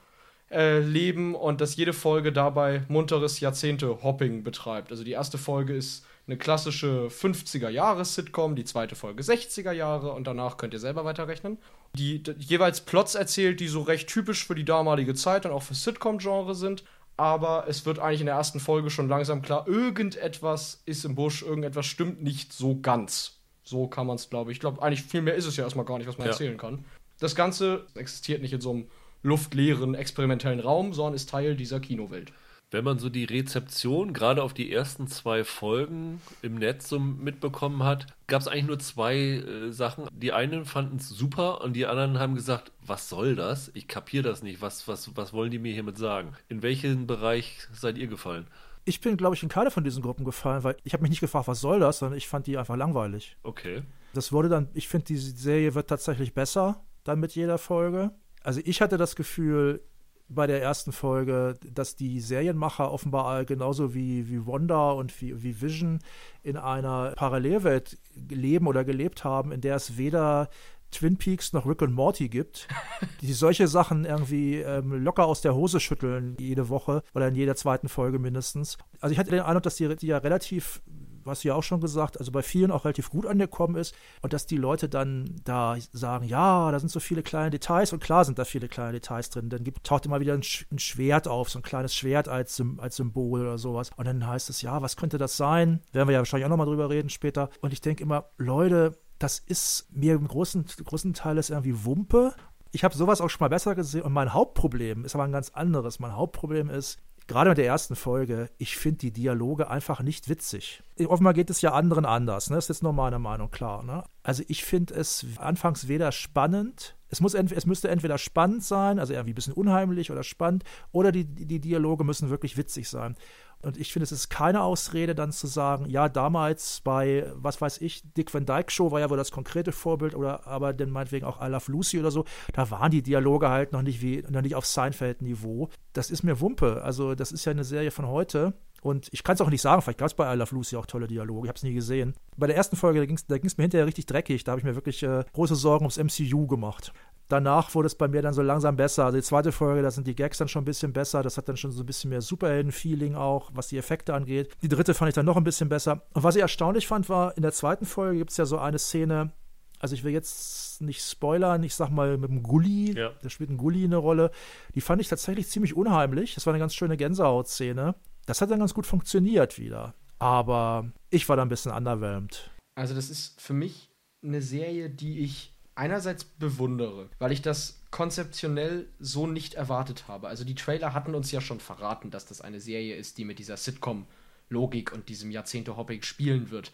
äh, leben und dass jede Folge dabei munteres Jahrzehnte-Hopping betreibt. Also die erste Folge ist eine klassische 50er-Jahres-Sitcom, die zweite Folge 60er Jahre und danach könnt ihr selber weiterrechnen. Die, die jeweils Plots erzählt, die so recht typisch für die damalige Zeit und auch für Sitcom-Genre sind. Aber es wird eigentlich in der ersten Folge schon langsam klar, irgendetwas ist im Busch, irgendetwas stimmt nicht so ganz. So kann man es, glaube ich. Ich glaube, eigentlich viel mehr ist es ja erstmal gar nicht, was man ja. erzählen kann. Das Ganze existiert nicht in so einem luftleeren, experimentellen Raum, sondern ist Teil dieser Kinowelt. Wenn man so die Rezeption gerade auf die ersten zwei Folgen im Netz so mitbekommen hat, gab es eigentlich nur zwei äh, Sachen. Die einen fanden es super und die anderen haben gesagt, was soll das? Ich kapiere das nicht. Was, was, was wollen die mir hiermit sagen? In welchen Bereich seid ihr gefallen? Ich bin, glaube ich, in keine von diesen Gruppen gefallen, weil ich habe mich nicht gefragt, was soll das, sondern ich fand die einfach langweilig. Okay. Das wurde dann, ich finde, die Serie wird tatsächlich besser dann mit jeder Folge. Also ich hatte das Gefühl, bei der ersten Folge, dass die Serienmacher offenbar genauso wie, wie Wanda und wie, wie Vision in einer Parallelwelt leben oder gelebt haben, in der es weder Twin Peaks noch Rick und Morty gibt, die solche Sachen irgendwie ähm, locker aus der Hose schütteln jede Woche oder in jeder zweiten Folge mindestens. Also ich hatte den Eindruck, dass die, die ja relativ was du ja auch schon gesagt, also bei vielen auch relativ gut angekommen ist und dass die Leute dann da sagen, ja, da sind so viele kleine Details und klar sind da viele kleine Details drin. Dann gibt, taucht immer wieder ein, ein Schwert auf, so ein kleines Schwert als, als Symbol oder sowas. Und dann heißt es, ja, was könnte das sein? Werden wir ja wahrscheinlich auch nochmal drüber reden später. Und ich denke immer, Leute, das ist mir im großen, großen Teil ist irgendwie Wumpe. Ich habe sowas auch schon mal besser gesehen und mein Hauptproblem ist aber ein ganz anderes. Mein Hauptproblem ist, gerade mit der ersten Folge, ich finde die Dialoge einfach nicht witzig. Offenbar geht es ja anderen anders, ne? Das ist jetzt nur meine Meinung, klar. Ne? Also ich finde es anfangs weder spannend, es, muss es müsste entweder spannend sein, also irgendwie ein bisschen unheimlich oder spannend, oder die, die Dialoge müssen wirklich witzig sein. Und ich finde, es ist keine Ausrede, dann zu sagen, ja, damals bei, was weiß ich, Dick Van Dyke Show war ja wohl das konkrete Vorbild, oder aber dann meinetwegen auch I Love Lucy oder so, da waren die Dialoge halt noch nicht wie, noch nicht auf Seinfeld-Niveau. Das ist mir Wumpe. Also, das ist ja eine Serie von heute. Und ich kann es auch nicht sagen, vielleicht gab es bei I Love Lucy auch tolle Dialoge, ich habe es nie gesehen. Bei der ersten Folge, da ging es da mir hinterher richtig dreckig, da habe ich mir wirklich äh, große Sorgen ums MCU gemacht danach wurde es bei mir dann so langsam besser. Also die zweite Folge, da sind die Gags dann schon ein bisschen besser. Das hat dann schon so ein bisschen mehr Superhelden-Feeling auch, was die Effekte angeht. Die dritte fand ich dann noch ein bisschen besser. Und was ich erstaunlich fand, war, in der zweiten Folge gibt es ja so eine Szene, also ich will jetzt nicht spoilern, ich sag mal mit dem Gully, ja. da spielt ein Gully eine Rolle. Die fand ich tatsächlich ziemlich unheimlich. Das war eine ganz schöne Gänsehautszene. Das hat dann ganz gut funktioniert wieder. Aber ich war da ein bisschen underwhelmed. Also das ist für mich eine Serie, die ich einerseits bewundere, weil ich das konzeptionell so nicht erwartet habe. Also die Trailer hatten uns ja schon verraten, dass das eine Serie ist, die mit dieser Sitcom-Logik und diesem Jahrzehnte-Hopping spielen wird.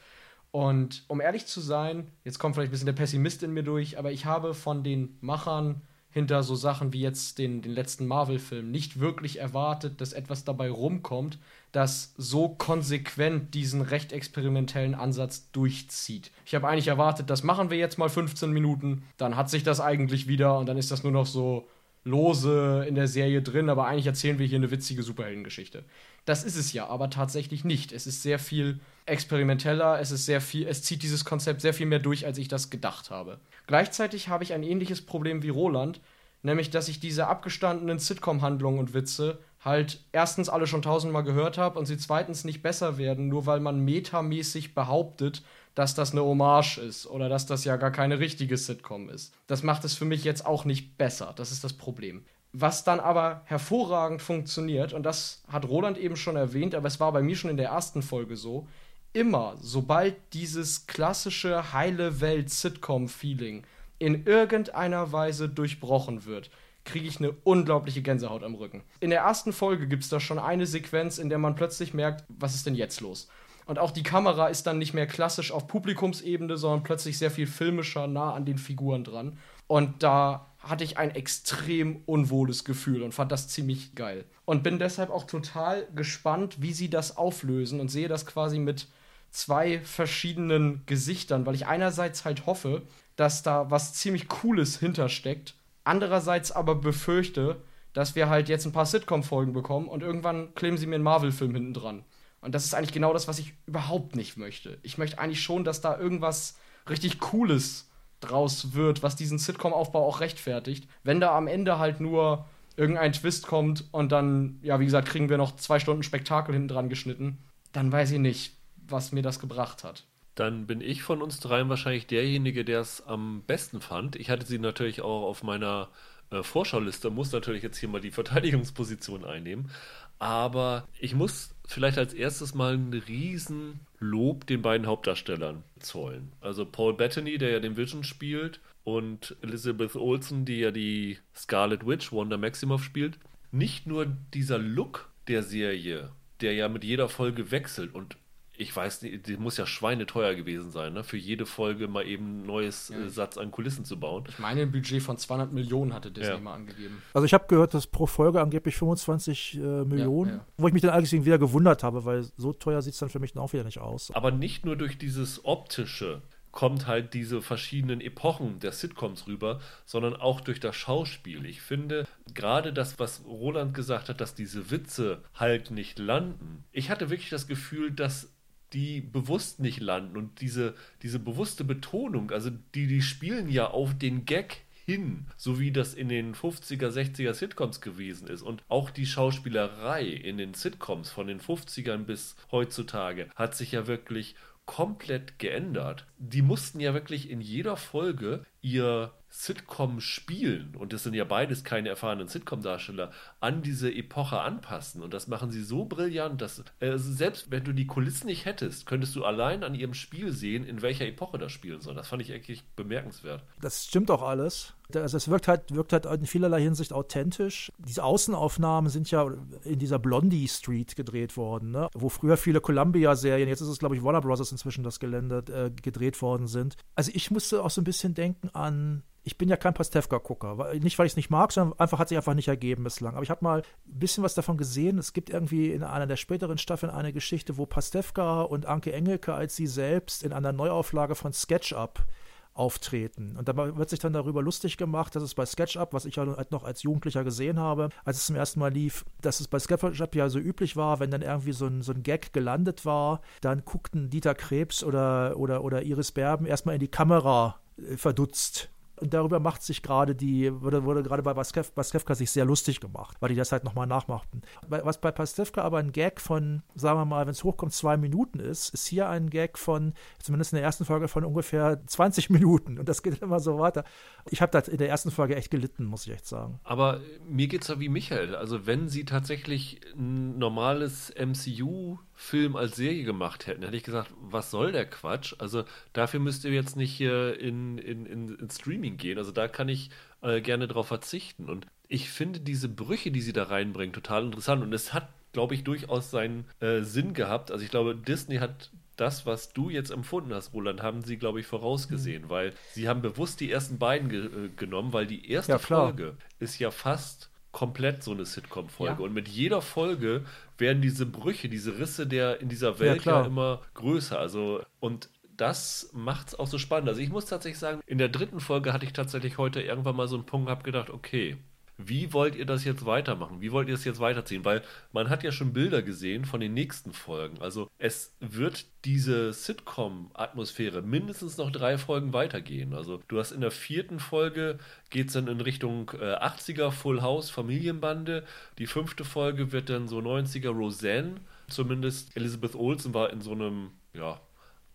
Und um ehrlich zu sein, jetzt kommt vielleicht ein bisschen der Pessimist in mir durch, aber ich habe von den Machern hinter so Sachen wie jetzt den, den letzten Marvel-Film nicht wirklich erwartet, dass etwas dabei rumkommt, das so konsequent diesen recht experimentellen Ansatz durchzieht. Ich habe eigentlich erwartet, das machen wir jetzt mal 15 Minuten, dann hat sich das eigentlich wieder und dann ist das nur noch so lose in der Serie drin, aber eigentlich erzählen wir hier eine witzige Superheldengeschichte. Das ist es ja, aber tatsächlich nicht. Es ist sehr viel experimenteller, es ist sehr viel, es zieht dieses Konzept sehr viel mehr durch, als ich das gedacht habe. Gleichzeitig habe ich ein ähnliches Problem wie Roland, nämlich dass ich diese abgestandenen Sitcom-Handlungen und Witze halt erstens alle schon tausendmal gehört habe und sie zweitens nicht besser werden, nur weil man metamäßig behauptet, dass das eine Hommage ist oder dass das ja gar keine richtige Sitcom ist. Das macht es für mich jetzt auch nicht besser, das ist das Problem. Was dann aber hervorragend funktioniert, und das hat Roland eben schon erwähnt, aber es war bei mir schon in der ersten Folge so, immer, sobald dieses klassische heile Welt-Sitcom-Feeling in irgendeiner Weise durchbrochen wird, kriege ich eine unglaubliche Gänsehaut am Rücken. In der ersten Folge gibt es da schon eine Sequenz, in der man plötzlich merkt, was ist denn jetzt los? Und auch die Kamera ist dann nicht mehr klassisch auf Publikumsebene, sondern plötzlich sehr viel filmischer, nah an den Figuren dran. Und da hatte ich ein extrem unwohles Gefühl und fand das ziemlich geil. Und bin deshalb auch total gespannt, wie sie das auflösen und sehe das quasi mit zwei verschiedenen Gesichtern, weil ich einerseits halt hoffe, dass da was ziemlich Cooles hintersteckt Andererseits aber befürchte, dass wir halt jetzt ein paar Sitcom-Folgen bekommen und irgendwann kleben sie mir einen Marvel-Film hinten dran. Und das ist eigentlich genau das, was ich überhaupt nicht möchte. Ich möchte eigentlich schon, dass da irgendwas richtig Cooles draus wird, was diesen Sitcom-Aufbau auch rechtfertigt. Wenn da am Ende halt nur irgendein Twist kommt und dann, ja, wie gesagt, kriegen wir noch zwei Stunden Spektakel hinten dran geschnitten, dann weiß ich nicht, was mir das gebracht hat. Dann bin ich von uns dreien wahrscheinlich derjenige, der es am besten fand. Ich hatte sie natürlich auch auf meiner äh, Vorschauliste, muss natürlich jetzt hier mal die Verteidigungsposition einnehmen. Aber ich muss vielleicht als erstes mal ein Riesenlob den beiden Hauptdarstellern zollen. Also Paul Bettany, der ja den Vision spielt, und Elizabeth Olsen, die ja die Scarlet Witch, Wanda Maximoff spielt. Nicht nur dieser Look der Serie, der ja mit jeder Folge wechselt und ich weiß nicht, die muss ja schweineteuer gewesen sein, ne? für jede Folge mal eben ein neues ja. äh, Satz an Kulissen zu bauen. Ich meine, ein Budget von 200 Millionen hatte Disney ja. mal angegeben. Also ich habe gehört, dass pro Folge angeblich 25 äh, Millionen, ja, wo ich mich dann eigentlich wieder gewundert habe, weil so teuer sieht es dann für mich dann auch wieder nicht aus. Aber nicht nur durch dieses optische, kommt halt diese verschiedenen Epochen der Sitcoms rüber, sondern auch durch das Schauspiel. Ich finde gerade das, was Roland gesagt hat, dass diese Witze halt nicht landen. Ich hatte wirklich das Gefühl, dass die bewusst nicht landen und diese, diese bewusste Betonung, also die, die spielen ja auf den Gag hin, so wie das in den 50er, 60er Sitcoms gewesen ist. Und auch die Schauspielerei in den Sitcoms von den 50ern bis heutzutage hat sich ja wirklich komplett geändert. Die mussten ja wirklich in jeder Folge ihr Sitcom spielen, und das sind ja beides keine erfahrenen Sitcom-Darsteller, an diese Epoche anpassen. Und das machen sie so brillant, dass äh, selbst wenn du die Kulissen nicht hättest, könntest du allein an ihrem Spiel sehen, in welcher Epoche das spielen soll. Das fand ich eigentlich bemerkenswert. Das stimmt auch alles. Also es wirkt halt, wirkt halt in vielerlei Hinsicht authentisch. Diese Außenaufnahmen sind ja in dieser Blondie Street gedreht worden, ne? wo früher viele Columbia-Serien, jetzt ist es glaube ich Warner Bros. inzwischen das Gelände, äh, gedreht worden sind. Also ich musste auch so ein bisschen denken an ich bin ja kein Pastewka-Gucker. Nicht, weil ich es nicht mag, sondern einfach hat sich einfach nicht ergeben bislang. Aber ich habe mal ein bisschen was davon gesehen. Es gibt irgendwie in einer der späteren Staffeln eine Geschichte, wo Pastewka und Anke Engelke als sie selbst in einer Neuauflage von SketchUp auftreten. Und da wird sich dann darüber lustig gemacht, dass es bei SketchUp, was ich halt noch als Jugendlicher gesehen habe, als es zum ersten Mal lief, dass es bei SketchUp ja so üblich war, wenn dann irgendwie so ein, so ein Gag gelandet war, dann guckten Dieter Krebs oder, oder, oder Iris Berben erstmal in die Kamera verdutzt und darüber macht sich gerade die, wurde, wurde gerade bei Pastewka sich sehr lustig gemacht, weil die das halt nochmal nachmachten. Was bei Pastewka aber ein Gag von, sagen wir mal, wenn es hochkommt, zwei Minuten ist, ist hier ein Gag von, zumindest in der ersten Folge, von ungefähr 20 Minuten. Und das geht immer so weiter. Ich habe da in der ersten Folge echt gelitten, muss ich echt sagen. Aber mir geht es ja wie Michael. Also, wenn sie tatsächlich ein normales MCU Film als Serie gemacht hätten, hätte ich gesagt, was soll der Quatsch? Also dafür müsst ihr jetzt nicht hier in, in, in, in Streaming gehen. Also da kann ich äh, gerne drauf verzichten. Und ich finde diese Brüche, die sie da reinbringen, total interessant. Und es hat, glaube ich, durchaus seinen äh, Sinn gehabt. Also ich glaube, Disney hat das, was du jetzt empfunden hast, Roland, haben sie, glaube ich, vorausgesehen, mhm. weil sie haben bewusst die ersten beiden ge äh, genommen, weil die erste ja, Folge ist ja fast komplett so eine Sitcom-Folge. Ja. Und mit jeder Folge werden diese Brüche, diese Risse der in dieser Welt ja, ja immer größer. Also, und das macht es auch so spannend. Also ich muss tatsächlich sagen, in der dritten Folge hatte ich tatsächlich heute irgendwann mal so einen Punkt, habe gedacht, okay, wie wollt ihr das jetzt weitermachen? Wie wollt ihr das jetzt weiterziehen? Weil man hat ja schon Bilder gesehen von den nächsten Folgen. Also es wird diese Sitcom-Atmosphäre mindestens noch drei Folgen weitergehen. Also du hast in der vierten Folge geht es dann in Richtung äh, 80er Full House Familienbande. Die fünfte Folge wird dann so 90er Roseanne. Zumindest Elizabeth Olsen war in so einem ja,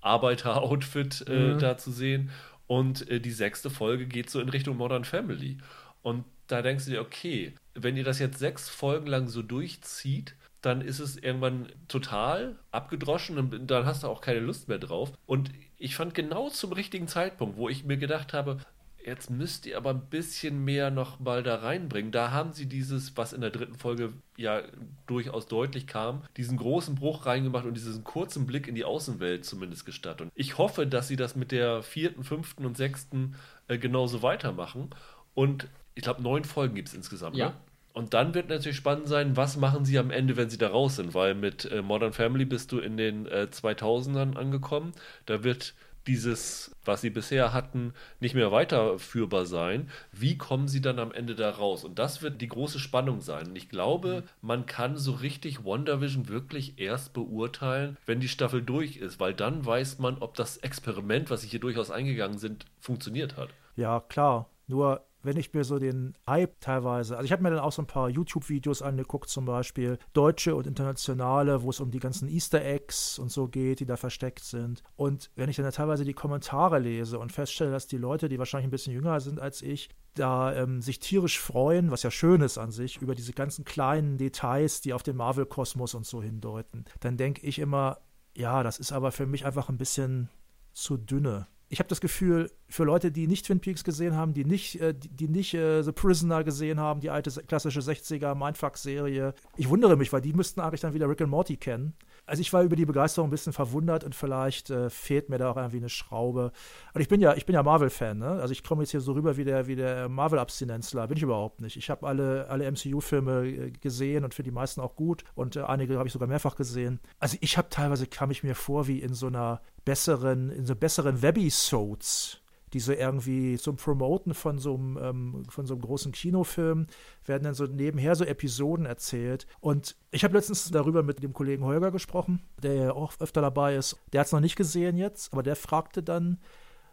Arbeiter-Outfit äh, mhm. da zu sehen. Und äh, die sechste Folge geht so in Richtung Modern Family. Und da denkst du dir, okay, wenn ihr das jetzt sechs Folgen lang so durchzieht, dann ist es irgendwann total abgedroschen und dann hast du auch keine Lust mehr drauf. Und ich fand genau zum richtigen Zeitpunkt, wo ich mir gedacht habe, jetzt müsst ihr aber ein bisschen mehr noch mal da reinbringen. Da haben sie dieses, was in der dritten Folge ja durchaus deutlich kam, diesen großen Bruch reingemacht und diesen kurzen Blick in die Außenwelt zumindest gestattet. Und ich hoffe, dass sie das mit der vierten, fünften und sechsten äh, genauso weitermachen. Und ich glaube, neun Folgen gibt es insgesamt. Ja. Ne? Und dann wird natürlich spannend sein, was machen sie am Ende, wenn sie da raus sind, weil mit äh, Modern Family bist du in den äh, 2000ern angekommen. Da wird dieses, was sie bisher hatten, nicht mehr weiterführbar sein. Wie kommen sie dann am Ende da raus? Und das wird die große Spannung sein. Und ich glaube, man kann so richtig WandaVision wirklich erst beurteilen, wenn die Staffel durch ist, weil dann weiß man, ob das Experiment, was sie hier durchaus eingegangen sind, funktioniert hat. Ja, klar. Nur wenn ich mir so den Hype teilweise, also ich habe mir dann auch so ein paar YouTube-Videos angeguckt, zum Beispiel deutsche und internationale, wo es um die ganzen Easter Eggs und so geht, die da versteckt sind. Und wenn ich dann teilweise die Kommentare lese und feststelle, dass die Leute, die wahrscheinlich ein bisschen jünger sind als ich, da ähm, sich tierisch freuen, was ja schön ist an sich, über diese ganzen kleinen Details, die auf den Marvel-Kosmos und so hindeuten, dann denke ich immer, ja, das ist aber für mich einfach ein bisschen zu dünne. Ich habe das Gefühl, für Leute, die nicht Twin Peaks gesehen haben, die nicht, äh, die, die, nicht äh, The Prisoner gesehen haben, die alte klassische 60er Mindfuck-Serie. Ich wundere mich, weil die müssten eigentlich dann wieder Rick and Morty kennen. Also ich war über die Begeisterung ein bisschen verwundert und vielleicht äh, fehlt mir da auch irgendwie eine Schraube. Und ich bin ja, ich bin ja Marvel-Fan, ne? Also ich komme jetzt hier so rüber wie der, wie der Marvel-Abstinenzler. Bin ich überhaupt nicht. Ich habe alle, alle MCU-Filme äh, gesehen und finde die meisten auch gut. Und äh, einige habe ich sogar mehrfach gesehen. Also ich habe teilweise, kam ich mir vor wie in so einer besseren, in so besseren Webisodes die so irgendwie zum Promoten von so einem, ähm, von so einem großen Kinofilm werden dann so nebenher so Episoden erzählt. Und ich habe letztens darüber mit dem Kollegen Holger gesprochen, der ja auch öfter dabei ist. Der hat es noch nicht gesehen jetzt, aber der fragte dann,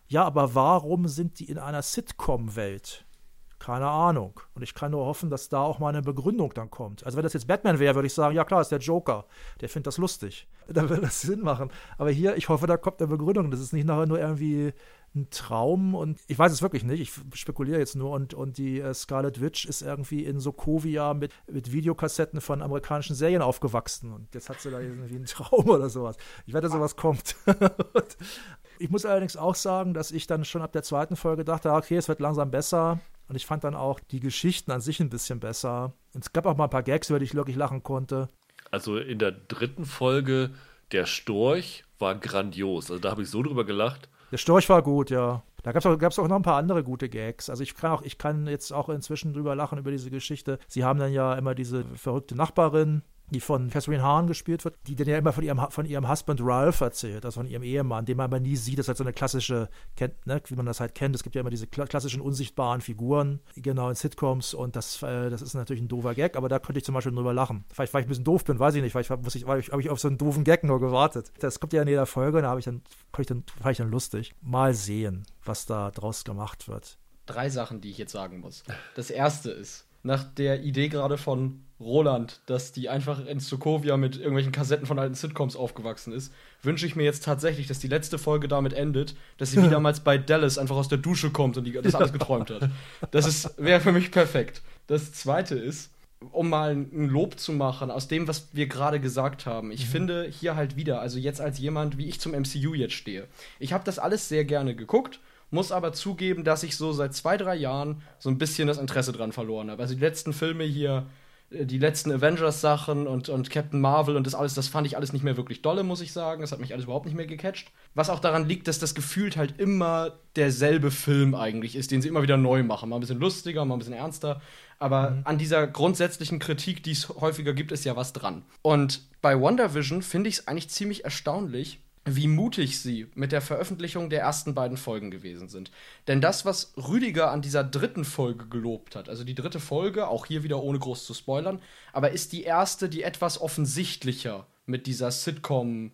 ja, aber warum sind die in einer Sitcom-Welt? Keine Ahnung. Und ich kann nur hoffen, dass da auch mal eine Begründung dann kommt. Also wenn das jetzt Batman wäre, würde ich sagen, ja klar, ist der Joker. Der findet das lustig. Dann würde das Sinn machen. Aber hier, ich hoffe, da kommt eine Begründung. Das ist nicht nachher nur irgendwie ein Traum und ich weiß es wirklich nicht, ich spekuliere jetzt nur und, und die äh, Scarlet Witch ist irgendwie in Sokovia mit, mit Videokassetten von amerikanischen Serien aufgewachsen und jetzt hat sie da irgendwie einen Traum oder sowas. Ich wette, sowas kommt. ich muss allerdings auch sagen, dass ich dann schon ab der zweiten Folge dachte, okay, es wird langsam besser und ich fand dann auch die Geschichten an sich ein bisschen besser. Und es gab auch mal ein paar Gags, über die ich wirklich lachen konnte. Also in der dritten Folge, der Storch war grandios. Also da habe ich so drüber gelacht. Der Storch war gut, ja. Da gab es auch, auch noch ein paar andere gute Gags. Also ich kann auch, ich kann jetzt auch inzwischen drüber lachen über diese Geschichte. Sie haben dann ja immer diese verrückte Nachbarin, die von Catherine Hahn gespielt wird, die dann ja immer von ihrem, von ihrem Husband Ralph erzählt, also von ihrem Ehemann, den man aber nie sieht. Das ist halt so eine klassische, ne, wie man das halt kennt. Es gibt ja immer diese klassischen unsichtbaren Figuren, genau in Sitcoms und das, äh, das ist natürlich ein doofer Gag, aber da könnte ich zum Beispiel drüber lachen. Vielleicht, weil ich ein bisschen doof bin, weiß ich nicht, weil ich, ich, habe ich auf so einen doofen Gag nur gewartet. Das kommt ja in jeder Folge und da habe ich dann, ich dann, fand ich dann lustig. Mal sehen, was da draus gemacht wird. Drei Sachen, die ich jetzt sagen muss. Das erste ist, nach der Idee gerade von Roland, dass die einfach in Sokovia mit irgendwelchen Kassetten von alten Sitcoms aufgewachsen ist, wünsche ich mir jetzt tatsächlich, dass die letzte Folge damit endet, dass sie wie damals bei Dallas einfach aus der Dusche kommt und die, das alles geträumt hat. Das wäre für mich perfekt. Das zweite ist, um mal ein Lob zu machen aus dem, was wir gerade gesagt haben. Ich mhm. finde hier halt wieder, also jetzt als jemand, wie ich zum MCU jetzt stehe. Ich habe das alles sehr gerne geguckt muss aber zugeben, dass ich so seit zwei, drei Jahren so ein bisschen das Interesse dran verloren habe. Also die letzten Filme hier, äh, die letzten Avengers-Sachen und, und Captain Marvel und das alles, das fand ich alles nicht mehr wirklich dolle, muss ich sagen. Das hat mich alles überhaupt nicht mehr gecatcht. Was auch daran liegt, dass das gefühlt halt immer derselbe Film eigentlich ist, den sie immer wieder neu machen. Mal ein bisschen lustiger, mal ein bisschen ernster. Aber mhm. an dieser grundsätzlichen Kritik, die es häufiger gibt, ist ja was dran. Und bei WandaVision finde ich es eigentlich ziemlich erstaunlich, wie mutig sie mit der Veröffentlichung der ersten beiden Folgen gewesen sind. Denn das, was Rüdiger an dieser dritten Folge gelobt hat, also die dritte Folge, auch hier wieder ohne groß zu spoilern, aber ist die erste, die etwas offensichtlicher mit dieser Sitcom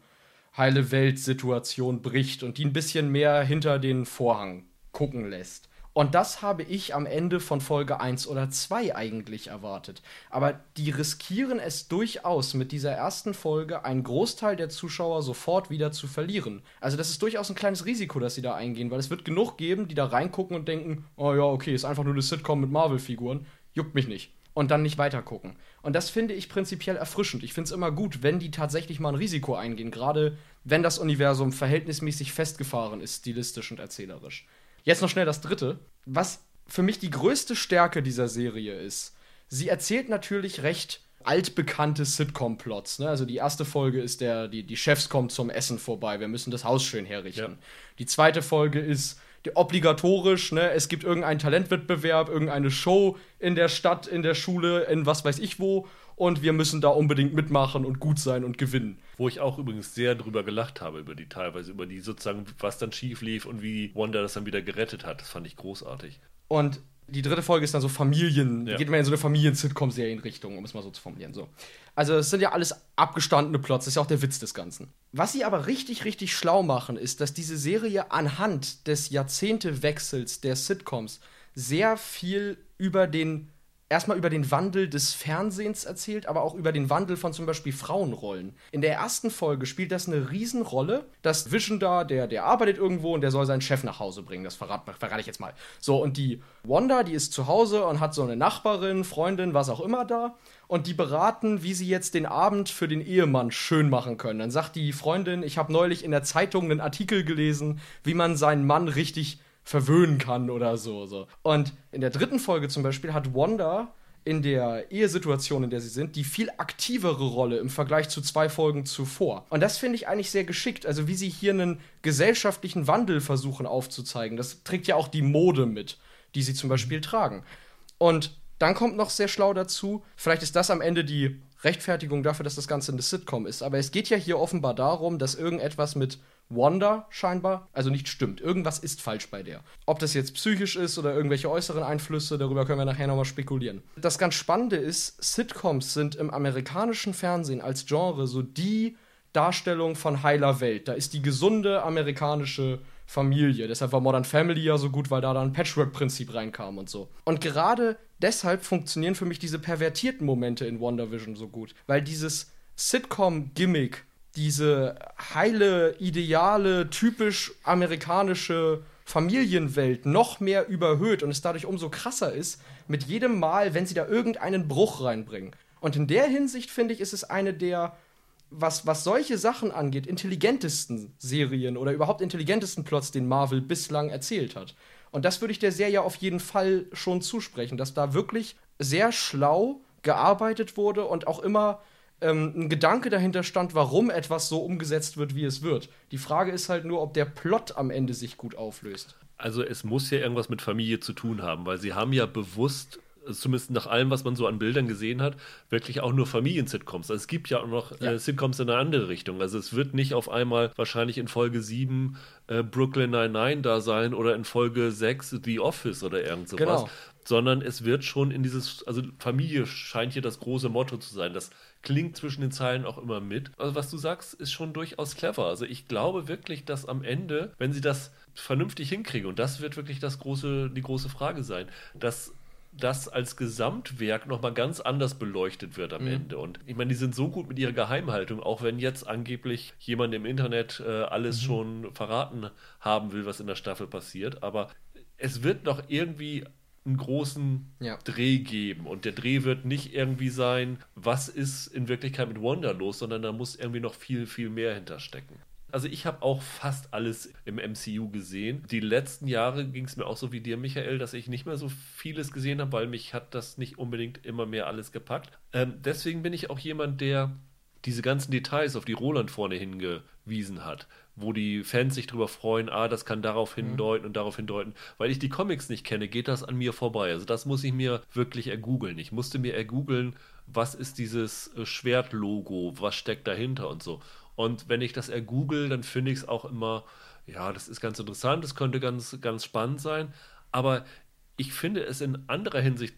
heile Welt Situation bricht und die ein bisschen mehr hinter den Vorhang gucken lässt. Und das habe ich am Ende von Folge 1 oder 2 eigentlich erwartet. Aber die riskieren es durchaus, mit dieser ersten Folge einen Großteil der Zuschauer sofort wieder zu verlieren. Also das ist durchaus ein kleines Risiko, dass sie da eingehen, weil es wird genug geben, die da reingucken und denken, oh ja, okay, ist einfach nur eine Sitcom mit Marvel-Figuren, juckt mich nicht. Und dann nicht weitergucken. Und das finde ich prinzipiell erfrischend. Ich finde es immer gut, wenn die tatsächlich mal ein Risiko eingehen, gerade wenn das Universum verhältnismäßig festgefahren ist, stilistisch und erzählerisch. Jetzt noch schnell das dritte. Was für mich die größte Stärke dieser Serie ist, sie erzählt natürlich recht altbekannte Sitcom-Plots. Ne? Also die erste Folge ist der, die, die Chefs kommen zum Essen vorbei, wir müssen das Haus schön herrichten. Ja. Die zweite Folge ist obligatorisch, ne? es gibt irgendeinen Talentwettbewerb, irgendeine Show in der Stadt, in der Schule, in was weiß ich wo und wir müssen da unbedingt mitmachen und gut sein und gewinnen. Wo ich auch übrigens sehr drüber gelacht habe, über die teilweise, über die sozusagen, was dann schief lief und wie Wanda das dann wieder gerettet hat. Das fand ich großartig. Und die dritte Folge ist dann so Familien, ja. geht mehr in so eine Familien-Sitcom-Serienrichtung, um es mal so zu formulieren. So. Also es sind ja alles abgestandene Plots, das ist ja auch der Witz des Ganzen. Was sie aber richtig, richtig schlau machen, ist, dass diese Serie anhand des Jahrzehntewechsels der Sitcoms sehr viel über den erstmal über den Wandel des Fernsehens erzählt, aber auch über den Wandel von zum Beispiel Frauenrollen. In der ersten Folge spielt das eine Riesenrolle, dass Vision da, der, der arbeitet irgendwo und der soll seinen Chef nach Hause bringen. Das verrate, verrate ich jetzt mal. So, und die Wanda, die ist zu Hause und hat so eine Nachbarin, Freundin, was auch immer da. Und die beraten, wie sie jetzt den Abend für den Ehemann schön machen können. Dann sagt die Freundin, ich habe neulich in der Zeitung einen Artikel gelesen, wie man seinen Mann richtig verwöhnen kann oder so, so. Und in der dritten Folge zum Beispiel hat Wanda in der Ehesituation, in der sie sind, die viel aktivere Rolle im Vergleich zu zwei Folgen zuvor. Und das finde ich eigentlich sehr geschickt. Also wie sie hier einen gesellschaftlichen Wandel versuchen aufzuzeigen. Das trägt ja auch die Mode mit, die sie zum Beispiel tragen. Und dann kommt noch sehr schlau dazu, vielleicht ist das am Ende die Rechtfertigung dafür, dass das Ganze eine Sitcom ist. Aber es geht ja hier offenbar darum, dass irgendetwas mit Wanda scheinbar, also nicht stimmt. Irgendwas ist falsch bei der. Ob das jetzt psychisch ist oder irgendwelche äußeren Einflüsse, darüber können wir nachher nochmal spekulieren. Das ganz Spannende ist, Sitcoms sind im amerikanischen Fernsehen als Genre so die Darstellung von heiler Welt. Da ist die gesunde amerikanische Familie. Deshalb war Modern Family ja so gut, weil da dann ein Patchwork-Prinzip reinkam und so. Und gerade deshalb funktionieren für mich diese pervertierten Momente in WandaVision so gut. Weil dieses Sitcom-Gimmick diese heile, ideale, typisch amerikanische Familienwelt noch mehr überhöht und es dadurch umso krasser ist, mit jedem Mal, wenn sie da irgendeinen Bruch reinbringen. Und in der Hinsicht finde ich, ist es eine der, was, was solche Sachen angeht, intelligentesten Serien oder überhaupt intelligentesten Plots, den Marvel bislang erzählt hat. Und das würde ich der Serie auf jeden Fall schon zusprechen, dass da wirklich sehr schlau gearbeitet wurde und auch immer ähm, ein Gedanke dahinter stand, warum etwas so umgesetzt wird, wie es wird. Die Frage ist halt nur, ob der Plot am Ende sich gut auflöst. Also es muss ja irgendwas mit Familie zu tun haben, weil sie haben ja bewusst zumindest nach allem, was man so an Bildern gesehen hat, wirklich auch nur Familien-Sitcoms. Also es gibt ja auch noch ja. äh, Sitcoms in eine andere Richtung. Also es wird nicht auf einmal wahrscheinlich in Folge 7 äh, Brooklyn 99 da sein oder in Folge 6 The Office oder irgend sowas. Genau. Sondern es wird schon in dieses, also Familie scheint hier das große Motto zu sein. Das klingt zwischen den Zeilen auch immer mit. Also was du sagst, ist schon durchaus clever. Also ich glaube wirklich, dass am Ende, wenn sie das vernünftig hinkriegen, und das wird wirklich das große, die große Frage sein, dass das als Gesamtwerk nochmal ganz anders beleuchtet wird am mhm. Ende. Und ich meine, die sind so gut mit ihrer Geheimhaltung, auch wenn jetzt angeblich jemand im Internet äh, alles mhm. schon verraten haben will, was in der Staffel passiert. Aber es wird noch irgendwie einen großen ja. Dreh geben. Und der Dreh wird nicht irgendwie sein, was ist in Wirklichkeit mit Wanda los, sondern da muss irgendwie noch viel, viel mehr hinterstecken. Also ich habe auch fast alles im MCU gesehen. Die letzten Jahre ging es mir auch so wie dir, Michael, dass ich nicht mehr so vieles gesehen habe, weil mich hat das nicht unbedingt immer mehr alles gepackt. Ähm, deswegen bin ich auch jemand, der diese ganzen Details, auf die Roland vorne hingewiesen hat, wo die Fans sich drüber freuen, ah, das kann darauf mhm. hindeuten mhm. und darauf hindeuten. Weil ich die Comics nicht kenne, geht das an mir vorbei. Also das muss ich mir wirklich ergoogeln. Ich musste mir ergoogeln, was ist dieses äh, Schwertlogo, was steckt dahinter und so. Und wenn ich das ergoogle, dann finde ich es auch immer, ja, das ist ganz interessant, das könnte ganz, ganz spannend sein. Aber ich finde es in anderer Hinsicht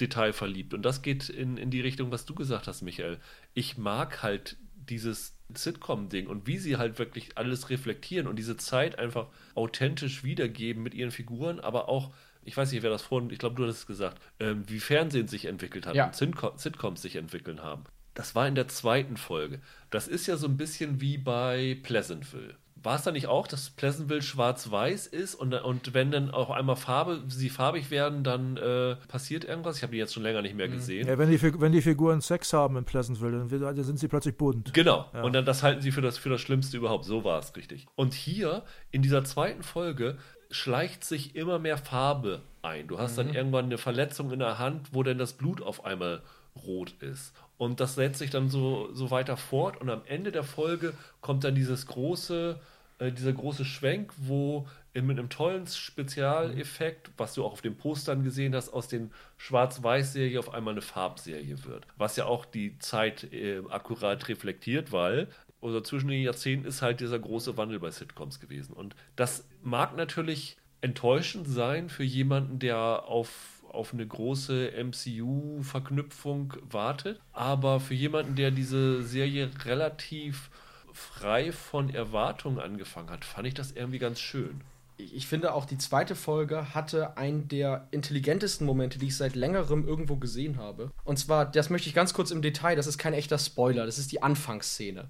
detailverliebt. Und das geht in, in die Richtung, was du gesagt hast, Michael. Ich mag halt dieses Sitcom-Ding und wie sie halt wirklich alles reflektieren und diese Zeit einfach authentisch wiedergeben mit ihren Figuren, aber auch, ich weiß nicht, wer das vorhin, ich glaube, du hast es gesagt, ähm, wie Fernsehen sich entwickelt hat ja. und Sitcoms sich entwickeln haben. Das war in der zweiten Folge. Das ist ja so ein bisschen wie bei Pleasantville war es da nicht auch, dass Pleasantville schwarz-weiß ist und, und wenn dann auch einmal Farbe, sie farbig werden, dann äh, passiert irgendwas? Ich habe die jetzt schon länger nicht mehr mhm. gesehen. Ja, wenn die, wenn die Figuren Sex haben in Pleasantville, dann sind sie plötzlich bunt. Genau. Ja. Und dann das halten sie für das, für das Schlimmste überhaupt. So war es richtig. Und hier in dieser zweiten Folge schleicht sich immer mehr Farbe ein. Du hast mhm. dann irgendwann eine Verletzung in der Hand, wo dann das Blut auf einmal rot ist. Und das setzt sich dann so, so weiter fort. Und am Ende der Folge kommt dann dieses große äh, dieser große Schwenk, wo mit einem tollen Spezialeffekt, was du auch auf den Postern gesehen hast, aus den Schwarz-Weiß-Serie auf einmal eine Farbserie wird. Was ja auch die Zeit äh, akkurat reflektiert, weil also zwischen den Jahrzehnten ist halt dieser große Wandel bei Sitcoms gewesen. Und das mag natürlich enttäuschend sein für jemanden, der auf, auf eine große MCU-Verknüpfung wartet. Aber für jemanden, der diese Serie relativ frei von Erwartungen angefangen hat, fand ich das irgendwie ganz schön. Ich finde auch die zweite Folge hatte einen der intelligentesten Momente, die ich seit längerem irgendwo gesehen habe. Und zwar, das möchte ich ganz kurz im Detail, das ist kein echter Spoiler, das ist die Anfangsszene.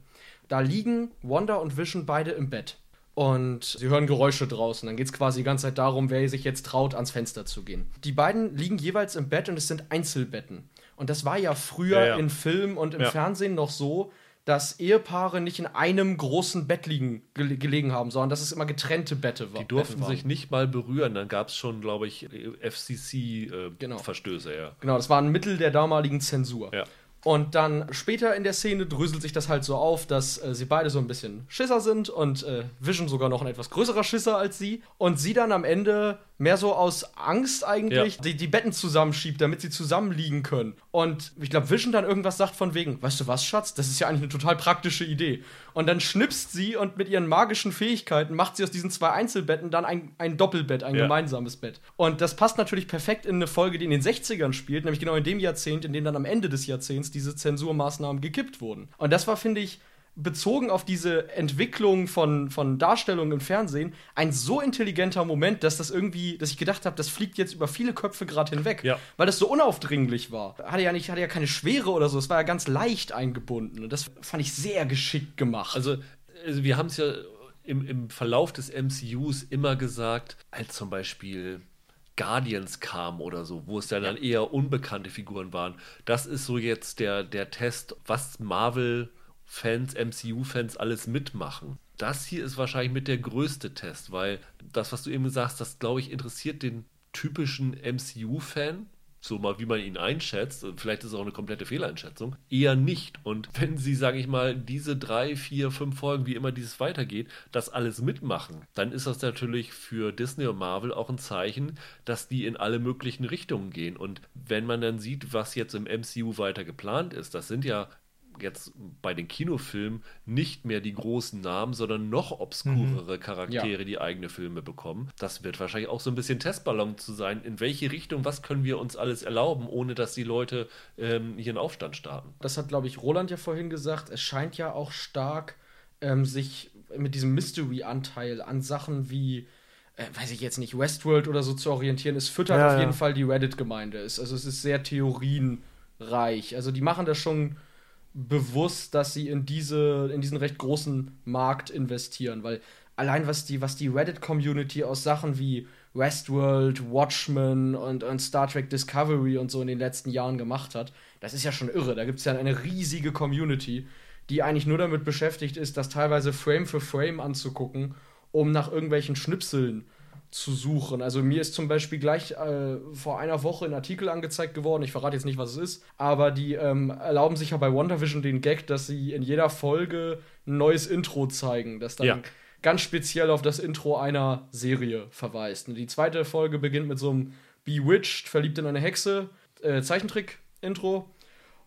Da liegen Wanda und Vision beide im Bett. Und sie hören Geräusche draußen. Dann geht es quasi die ganze Zeit darum, wer sich jetzt traut, ans Fenster zu gehen. Die beiden liegen jeweils im Bett und es sind Einzelbetten. Und das war ja früher ja, ja. in Film und im ja. Fernsehen noch so, dass Ehepaare nicht in einem großen Bett liegen, gele gelegen haben, sondern dass es immer getrennte Bette war. Die durften sich nicht mal berühren. Dann gab es schon, glaube ich, FCC-Verstöße. Genau. ja. Genau, das war ein Mittel der damaligen Zensur. Ja. Und dann später in der Szene dröselt sich das halt so auf, dass äh, sie beide so ein bisschen Schisser sind und äh, Vision sogar noch ein etwas größerer Schisser als sie. Und sie dann am Ende mehr so aus Angst eigentlich Ja. die, die Betten zusammenschiebt, damit sie zusammenliegen können. Und ich glaube, Vision dann irgendwas sagt von wegen, weißt du was, Schatz, das ist ja eigentlich eine total praktische Idee. Und dann schnipst sie und mit ihren magischen Fähigkeiten macht sie aus diesen zwei Einzelbetten dann ein, ein Doppelbett, ein Ja. gemeinsames Bett. Und das passt natürlich perfekt in eine Folge, die in den 60ern spielt, nämlich genau in dem Jahrzehnt, in dem dann am Ende des Jahrzehnts diese Zensurmaßnahmen gekippt wurden. Und das war, finde ich, bezogen auf diese Entwicklung von, von Darstellungen im Fernsehen, ein so intelligenter Moment, dass das irgendwie, dass ich gedacht habe, das fliegt jetzt über viele Köpfe gerade hinweg, Ja. weil das so unaufdringlich war. Hatte ja nicht, hatte ja keine Schwere oder so, es war ja ganz leicht eingebunden. Und das fand ich sehr geschickt gemacht. Also, also wir haben es ja im, im Verlauf des MCUs immer gesagt, als zum Beispiel Guardians kam oder so, wo es dann, dann eher unbekannte Figuren waren. Das ist so jetzt der, der Test, was Marvel-Fans, MCU-Fans alles mitmachen. Das hier ist wahrscheinlich mit der größte Test, weil das, was du eben sagst, das glaube ich interessiert den typischen MCU-Fan, so mal wie man ihn einschätzt, vielleicht ist es auch eine komplette Fehleinschätzung, eher nicht. Und wenn sie, sage ich mal, diese drei, vier, fünf Folgen, wie immer dieses weitergeht, das alles mitmachen, dann ist das natürlich für Disney und Marvel auch ein Zeichen, dass die in alle möglichen Richtungen gehen. Und wenn man dann sieht, was jetzt im MCU weiter geplant ist, das sind ja jetzt bei den Kinofilmen nicht mehr die großen Namen, sondern noch obskurere Charaktere, die eigene Filme bekommen. Das wird wahrscheinlich auch so ein bisschen Testballon zu sein. In welche Richtung, was können wir uns alles erlauben, ohne dass die Leute ähm, hier einen Aufstand starten? das hat, glaube ich, Roland ja vorhin gesagt, es scheint ja auch stark ähm, sich mit diesem Mystery-Anteil an Sachen wie, äh, weiß ich jetzt nicht, Westworld oder so zu orientieren. Es füttert Ja, auf ja. jeden Fall die Reddit-Gemeinde. Also es ist sehr theorienreich. Also die machen das schon bewusst, dass sie in diese, in diesen recht großen Markt investieren, weil allein was die, was die Reddit-Community aus Sachen wie Westworld, Watchmen und, und Star Trek Discovery und so in den letzten Jahren gemacht hat, das ist ja schon irre. Da gibt es ja eine riesige Community, die eigentlich nur damit beschäftigt ist, das teilweise Frame für Frame anzugucken, um nach irgendwelchen Schnipseln zu suchen. Also mir ist zum Beispiel gleich äh, vor einer Woche ein Artikel angezeigt geworden, ich verrate jetzt nicht, was es ist, aber die ähm, erlauben sich ja bei WandaVision den Gag, dass sie in jeder Folge ein neues Intro zeigen, das dann Ja. ganz speziell auf das Intro einer Serie verweist. Und die zweite Folge beginnt mit so einem Bewitched, verliebt in eine Hexe, äh, Zeichentrick-Intro.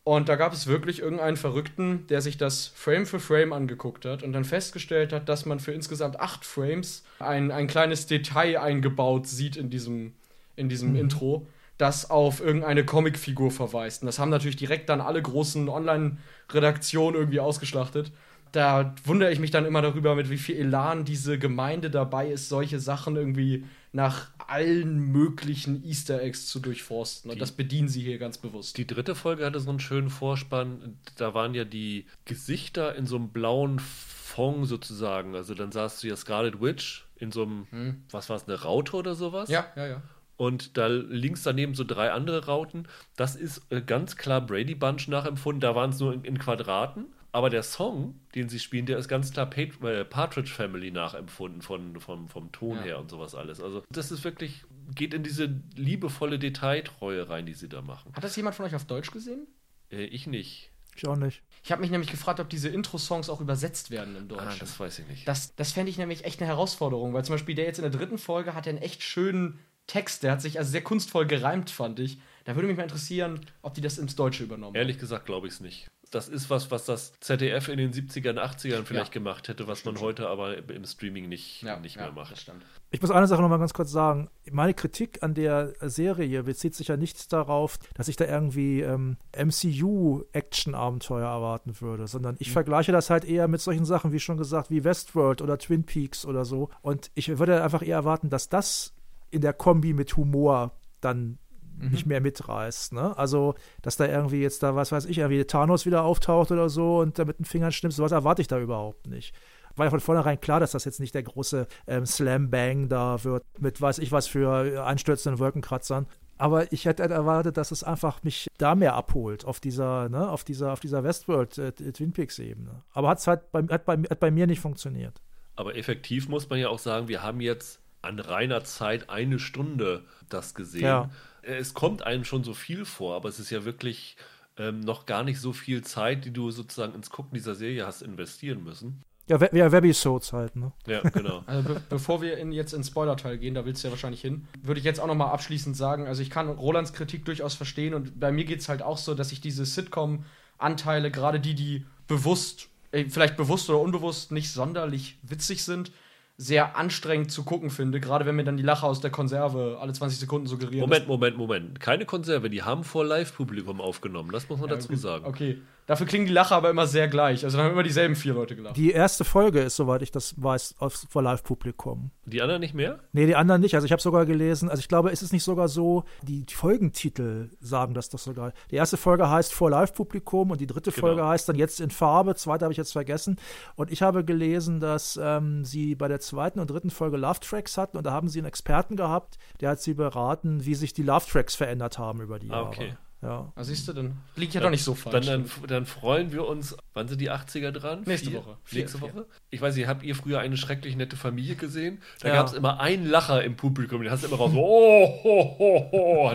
Und da gab es wirklich irgendeinen Verrückten, der sich das Frame für Frame angeguckt hat und dann festgestellt hat, dass man für insgesamt acht Frames ein, ein kleines Detail eingebaut sieht in diesem, in diesem Intro, das auf irgendeine Comicfigur verweist. Und das haben natürlich direkt dann alle großen Online-Redaktionen irgendwie ausgeschlachtet. Da wundere ich mich dann immer darüber, mit wie viel Elan diese Gemeinde dabei ist, solche Sachen irgendwie nach allen möglichen Easter Eggs zu durchforsten. Und Die- das bedienen sie hier ganz bewusst. Die dritte Folge hatte so einen schönen Vorspann. Da waren ja die Gesichter in so einem blauen Fond sozusagen. Also dann sahst du ja Scarlet Witch in so einem, was war es, eine Raute oder sowas? Ja, ja, ja. Und da links daneben so drei andere Rauten. Das ist äh, ganz klar Brady Bunch nachempfunden. Da waren es nur in, in Quadraten. Aber der Song, den sie spielen, der ist ganz klar Pat äh, Partridge Family nachempfunden von, vom, vom Ton Ja. her und sowas alles. Also das ist wirklich, geht in diese liebevolle Detailtreue rein, die sie da machen. Hat das jemand von euch auf Deutsch gesehen? Äh, ich nicht. Ich auch nicht. Ich habe mich nämlich gefragt, ob diese Intro-Songs auch übersetzt werden im Deutschen. Ah, das weiß ich nicht. Das, das fände ich nämlich echt eine Herausforderung, weil zum Beispiel der jetzt in der dritten Folge hat einen echt schönen Text, der hat sich also sehr kunstvoll gereimt, fand ich. Da würde mich mal interessieren, ob die das ins Deutsche übernommen haben. Ehrlich gesagt glaube ich es nicht. Das ist was, was das ZDF in den 70ern, 80ern vielleicht Ja. gemacht hätte, was man heute aber im Streaming nicht, Ja, nicht ja, mehr Das macht. stimmt. Ich muss eine Sache noch mal ganz kurz sagen. Meine Kritik an der Serie bezieht sich ja nicht darauf, dass ich da irgendwie ähm, MCU-Action-Abenteuer erwarten würde, sondern ich vergleiche das halt eher mit solchen Sachen, wie schon gesagt, wie Westworld oder Twin Peaks oder so. Und ich würde einfach eher erwarten, dass das in der Kombi mit Humor dann nicht mehr mitreißt. Ne? Also, dass da irgendwie jetzt da, was weiß ich, irgendwie Thanos wieder auftaucht oder so und da mit den Fingern schnippst, sowas erwarte ich da überhaupt nicht. War ja von vornherein klar, dass das jetzt nicht der große ähm, Slam-Bang da wird, mit weiß ich was für einstürzenden Wolkenkratzern. Aber ich hätte erwartet, dass es einfach mich da mehr abholt, auf dieser, ne, auf dieser, auf dieser Westworld äh, Twin Peaks-Ebene. Aber hat's halt bei, hat, bei, hat bei mir nicht funktioniert. Aber effektiv muss man ja auch sagen, wir haben jetzt an reiner Zeit eine Stunde das gesehen. Ja. Es kommt einem schon so viel vor, aber es ist ja wirklich ähm, noch gar nicht so viel Zeit, die du sozusagen ins Gucken dieser Serie hast investieren müssen. Ja, We- ja Webisodes halt, ne? Ja, genau. Also be bevor wir in, jetzt ins Spoiler-Teil gehen, da willst du ja wahrscheinlich hin, würde ich jetzt auch nochmal abschließend sagen, also ich kann Rolands Kritik durchaus verstehen und bei mir geht es halt auch so, dass ich diese Sitcom-Anteile, gerade die, die bewusst, äh, vielleicht bewusst oder unbewusst nicht sonderlich witzig sind, sehr anstrengend zu gucken finde, gerade wenn mir dann die Lacher aus der Konserve alle 20 Sekunden suggerieren. Moment, Moment, Moment. Keine Konserve, die haben vor Live-Publikum aufgenommen. Das muss man Ja, dazu gut, sagen. Okay. Dafür klingen die Lacher aber immer sehr gleich. Also dann haben immer dieselben vier Leute gelacht. Die erste Folge ist, soweit ich das weiß, auf, vor Live-Publikum. Die anderen nicht mehr? Nee, die anderen nicht. Also ich habe sogar gelesen, also ich glaube, ist es nicht sogar so, die Folgentitel sagen das doch sogar. Die erste Folge heißt vor Live-Publikum und die dritte Genau. Folge heißt dann jetzt in Farbe, zweite habe ich jetzt vergessen. Und ich habe gelesen, dass ähm, sie bei der zweiten und dritten Folge Love Tracks hatten und da haben sie einen Experten gehabt, der hat sie beraten, wie sich die Love Tracks verändert haben über die Ah, Jahre. okay. Ja. Ah, siehst du, dann liegt ja doch nicht so falsch. Dann, dann, dann freuen wir uns. Wann sind die 80er dran? Nächste Vier? Woche. Vier, Nächste vier. Woche? Ich weiß nicht, habt ihr früher eine schrecklich nette Familie gesehen? Da Ja. gab es immer einen Lacher im Publikum. Den hast du immer raus. So, oh, ho, ho, ho.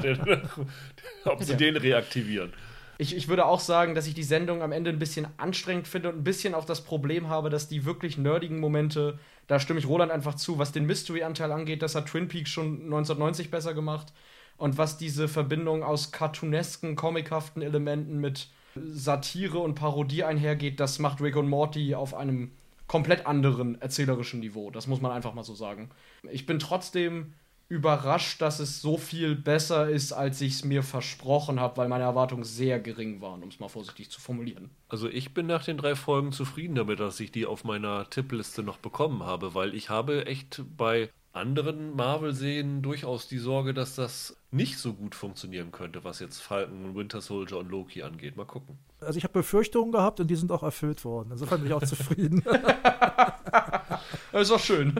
Ob sie Ja. den reaktivieren. Ich, ich würde auch sagen, dass ich die Sendung am Ende ein bisschen anstrengend finde und ein bisschen auch das Problem habe, dass die wirklich nerdigen Momente, da stimme ich Roland einfach zu, was den Mystery-Anteil angeht, das hat Twin Peaks schon 1990 besser gemacht. Und was diese Verbindung aus cartoonesken, comichaften Elementen mit Satire und Parodie einhergeht, das macht Rick und Morty auf einem komplett anderen erzählerischen Niveau. Das muss man einfach mal so sagen. Ich bin trotzdem überrascht, dass es so viel besser ist, als ich es mir versprochen habe, weil meine Erwartungen sehr gering waren, um es mal vorsichtig zu formulieren. Also ich bin nach den drei Folgen zufrieden damit, dass ich die auf meiner Tippliste noch bekommen habe, weil ich habe echt bei anderen Marvel-Serien durchaus die Sorge, dass das nicht so gut funktionieren könnte, was jetzt Falcon, Winter Soldier und Loki angeht. Mal gucken. Also ich habe Befürchtungen gehabt und die sind auch erfüllt worden. Insofern bin ich auch zufrieden. Das ist auch schön.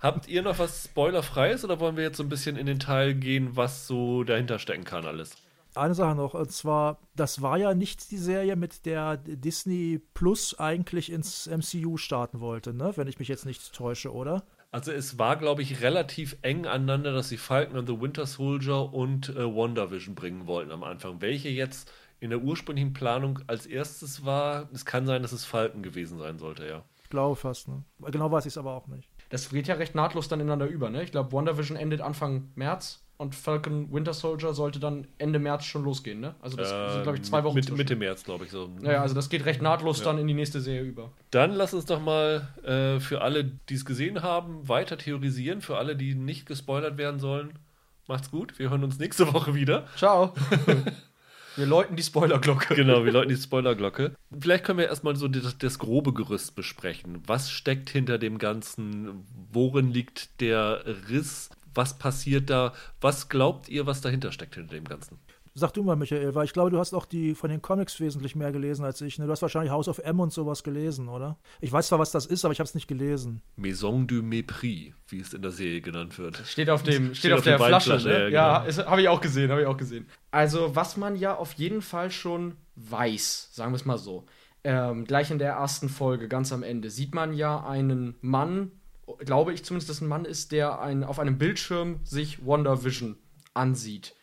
Habt ihr noch was Spoilerfreies oder wollen wir jetzt so ein bisschen in den Teil gehen, was so dahinter stecken kann alles? Eine Sache noch, und zwar, das war ja nicht die Serie, mit der Disney Plus eigentlich ins MCU starten wollte, ne? Wenn ich mich jetzt nicht täusche, oder? Also es war, glaube ich, relativ eng aneinander, dass sie Falcon and the Winter Soldier und äh, WandaVision bringen wollten am Anfang. Welche jetzt in der ursprünglichen Planung als erstes war, es kann sein, dass es Falcon gewesen sein sollte, ja. Ich glaube fast, ne? Genau weiß ich es aber auch nicht. Das geht ja recht nahtlos dann ineinander über, ne? Ich glaube, WandaVision endet Anfang März und Falcon Winter Soldier sollte dann Ende März schon losgehen, ne? Also das sind, glaube ich, zwei Ähm, Wochen Mit. Mitte März, glaube ich so. Ja, also das geht recht nahtlos Ja. dann in die nächste Serie über. Dann lass uns doch mal äh, für alle, die es gesehen haben, weiter theorisieren. Für alle, die nicht gespoilert werden sollen. Macht's gut. Wir hören uns nächste Woche wieder. Ciao. Wir läuten die Spoilerglocke. Genau, wir läuten die Spoilerglocke. Vielleicht können wir erstmal so das, das grobe Gerüst besprechen. Was steckt hinter dem Ganzen? Worin liegt der Riss? Was passiert da? Was glaubt ihr, was dahinter steckt hinter dem Ganzen? Sag du mal, Michael, weil ich glaube, du hast auch die von den Comics wesentlich mehr gelesen als ich. Ne? Du hast wahrscheinlich House of M und sowas gelesen, oder? Ich weiß zwar, was das ist, aber ich habe es nicht gelesen. Maison du Mépris, wie es in der Serie genannt wird. Steht auf dem, steht, Steht auf, auf der Flasche, ne? ja, Ja, genau. habe ich auch gesehen, habe ich auch gesehen. Also, was man ja auf jeden Fall schon weiß, sagen wir es mal so. Ähm, gleich in der ersten Folge, ganz am Ende, sieht man ja einen Mann, glaube ich zumindest, dass ein Mann ist, der ein, auf einem Bildschirm sich Wonder Vision ansieht.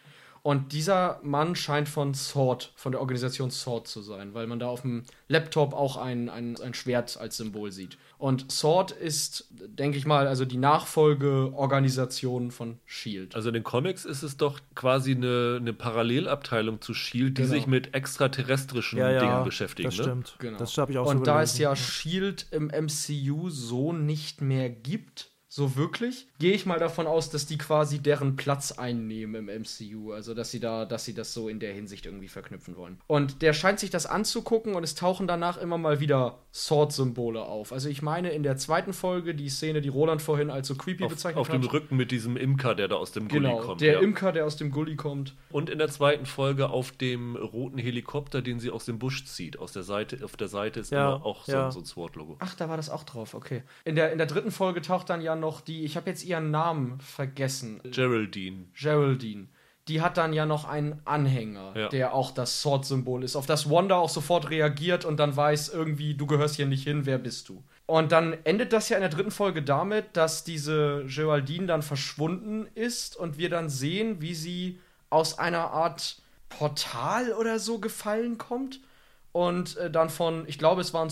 Und dieser Mann scheint von Sword, von der Organisation Sword zu sein, weil man da auf dem Laptop auch ein, ein, ein Schwert als Symbol sieht. Und Sword ist, denke ich mal, also die Nachfolgeorganisation von Shield. Also in den Comics ist es doch quasi eine, eine Parallelabteilung zu Shield, die Genau. sich mit extraterrestrischen Ja, ja, Dingen beschäftigen. das ne? stimmt. Genau. Das habe ich auch so Und da gelesen. es ja Shield im MCU so nicht mehr gibt, so wirklich, gehe ich mal davon aus, dass die quasi deren Platz einnehmen im MCU. Also dass sie da, dass sie das so in der Hinsicht irgendwie verknüpfen wollen. Und der scheint sich das anzugucken und es tauchen danach immer mal wieder Sword-Symbole auf. Also ich meine in der zweiten Folge die Szene, die Roland vorhin als so creepy Auf, bezeichnet auf dem hat. Rücken mit diesem Imker, der da aus dem Gully Genau, kommt. der ja. Imker, der aus dem Gully kommt. Und in der zweiten Folge auf dem roten Helikopter, den sie aus dem Busch zieht. Aus der Seite, auf der Seite ist Ja, immer auch so, ja. so ein Sword-Logo. Ach, da war das auch drauf, okay. In der, in der dritten Folge taucht dann ja noch die, ich habe jetzt ihren Namen vergessen. Geraldine. Geraldine. die hat dann ja noch einen Anhänger, Ja. der auch das Sword-Symbol ist, auf das Wanda auch sofort reagiert und dann weiß irgendwie, du gehörst hier nicht hin, wer bist du? Und dann endet das ja in der dritten Folge damit, dass diese Geraldine dann verschwunden ist und wir dann sehen, wie sie aus einer Art Portal oder so gefallen kommt und äh, dann von, ich glaube, es waren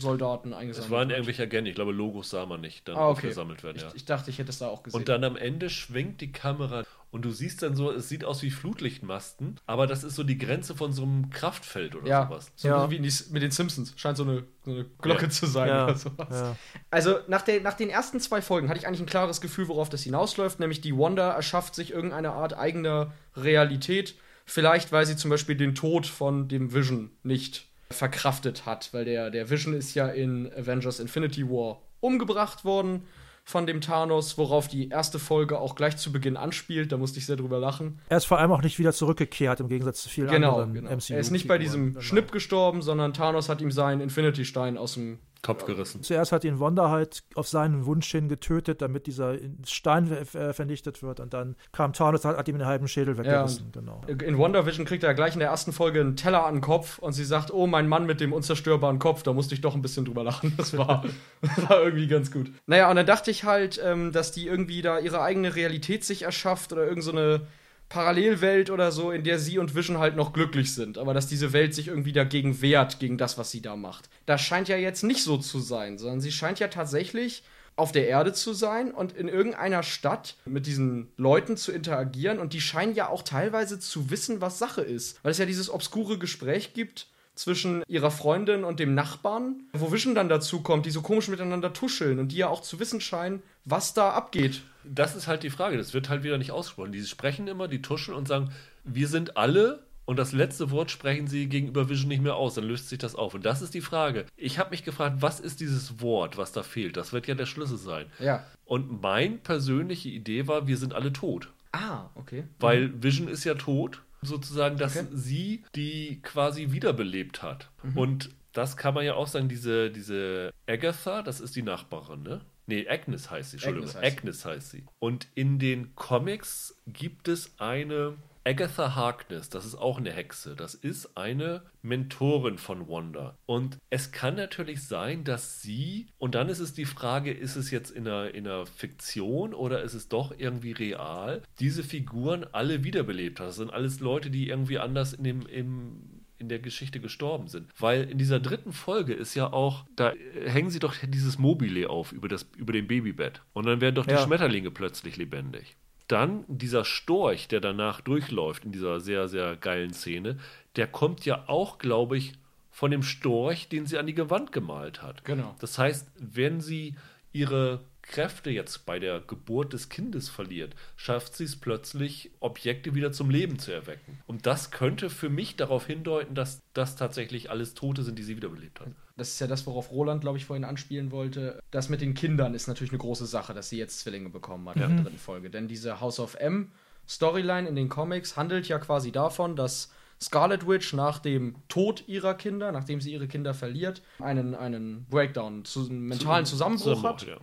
Sword-Soldaten eingesammelt. Es waren irgendwelche Agenten, ich glaube, Logos sah man nicht, dann Ah, okay. gesammelt werden, ja. ich, ich dachte, ich hätte es da auch gesehen. Und dann am Ende schwenkt die Kamera und du siehst dann so, es sieht aus wie Flutlichtmasten, aber das ist so die Grenze von so einem Kraftfeld oder ja, sowas. so Ja. wie in die, mit den Simpsons. Scheint so eine, so eine Glocke Ja. zu sein Ja, oder sowas. ja. Also nach, der, nach den ersten zwei Folgen hatte ich eigentlich ein klares Gefühl, worauf das hinausläuft, nämlich die Wanda erschafft sich irgendeine Art eigener Realität. Vielleicht, weil sie zum Beispiel den Tod von dem Vision nicht verkraftet hat, weil der, der Vision ist ja in Avengers Infinity War umgebracht worden von dem Thanos, worauf die erste Folge auch gleich zu Beginn anspielt. Da musste ich sehr drüber lachen. Er ist vor allem auch nicht wieder zurückgekehrt, im Gegensatz zu vielen Genau, anderen genau. MCU. Er ist nicht bei diesem Genau. Schnipp gestorben, sondern Thanos hat ihm seinen Infinity-Stein aus dem Kopf gerissen. Zuerst hat ihn Wanda halt auf seinen Wunsch hin getötet, damit dieser Stein äh, vernichtet wird. Und dann kam Thanos, hat, hat ihm den halben Schädel weggerissen. genau. In WandaVision kriegt er gleich in der ersten Folge einen Teller an den Kopf und sie sagt, oh, mein Mann mit dem unzerstörbaren Kopf, da musste ich doch ein bisschen drüber lachen. Das war, das war irgendwie ganz gut. Naja, und dann dachte ich halt, ähm, dass die irgendwie da ihre eigene Realität sich erschafft oder irgend so eine Parallelwelt oder so, in der sie und Vision halt noch glücklich sind, aber dass diese Welt sich irgendwie dagegen wehrt, gegen das, was sie da macht. Das scheint ja jetzt nicht so zu sein, sondern sie scheint ja tatsächlich auf der Erde zu sein und in irgendeiner Stadt mit diesen Leuten zu interagieren und die scheinen ja auch teilweise zu wissen, was Sache ist, weil es ja dieses obskure Gespräch gibt zwischen ihrer Freundin und dem Nachbarn, wo Vision dann dazu kommt, die so komisch miteinander tuscheln und die ja auch zu wissen scheinen, was da abgeht. Das ist halt die Frage, das wird halt wieder nicht ausgesprochen. Die sprechen immer, die tuscheln und sagen, wir sind alle und das letzte Wort sprechen sie gegenüber Vision nicht mehr aus, dann löst sich das auf. Und das ist die Frage. Ich habe mich gefragt, was ist dieses Wort, was da fehlt? Das wird ja der Schlüssel sein. Ja. Und meine persönliche Idee war, wir sind alle tot. Ah, okay. Weil Vision ist ja tot, sozusagen, dass Okay. sie die quasi wiederbelebt hat. Und das kann man ja auch sagen, diese, diese Agatha, das ist die Nachbarin, ne? Nee, Agnes heißt sie, Entschuldigung. Agnes Agnes heißt heißt, sie. Und in den Comics gibt es eine Agatha Harkness, das ist auch eine Hexe. Das ist eine Mentorin von Wanda. Und es kann natürlich sein, dass sie, und dann ist es die Frage, ist es jetzt in einer, in einer Fiktion oder ist es doch irgendwie real, diese Figuren alle wiederbelebt hat. Das sind alles Leute, die irgendwie anders in dem, im, in der Geschichte gestorben sind. Weil in dieser dritten Folge ist ja auch, da hängen sie doch dieses Mobile auf über, das, über dem Babybett. Und dann werden doch die Ja. Schmetterlinge plötzlich lebendig. Dann dieser Storch, der danach durchläuft in dieser sehr, sehr geilen Szene, der kommt ja auch, glaube ich, von dem Storch, den sie an die Gewand gemalt hat. Genau. Das heißt, wenn sie ihre Kräfte jetzt bei der Geburt des Kindes verliert, schafft sie es plötzlich, Objekte wieder zum Leben zu erwecken. Und das könnte für mich darauf hindeuten, dass das tatsächlich alles Tote sind, die sie wiederbelebt hat. Das ist ja das, worauf Roland, glaube ich, vorhin anspielen wollte. Das mit den Kindern ist natürlich eine große Sache, dass sie jetzt Zwillinge bekommen hat in der dritten Folge. Denn diese House of M Storyline in den Comics handelt ja quasi davon, dass Scarlet Witch nach dem Tod ihrer Kinder, nachdem sie ihre Kinder verliert, einen, einen Breakdown, zu, einen mentalen Zusammenbruch hat ja.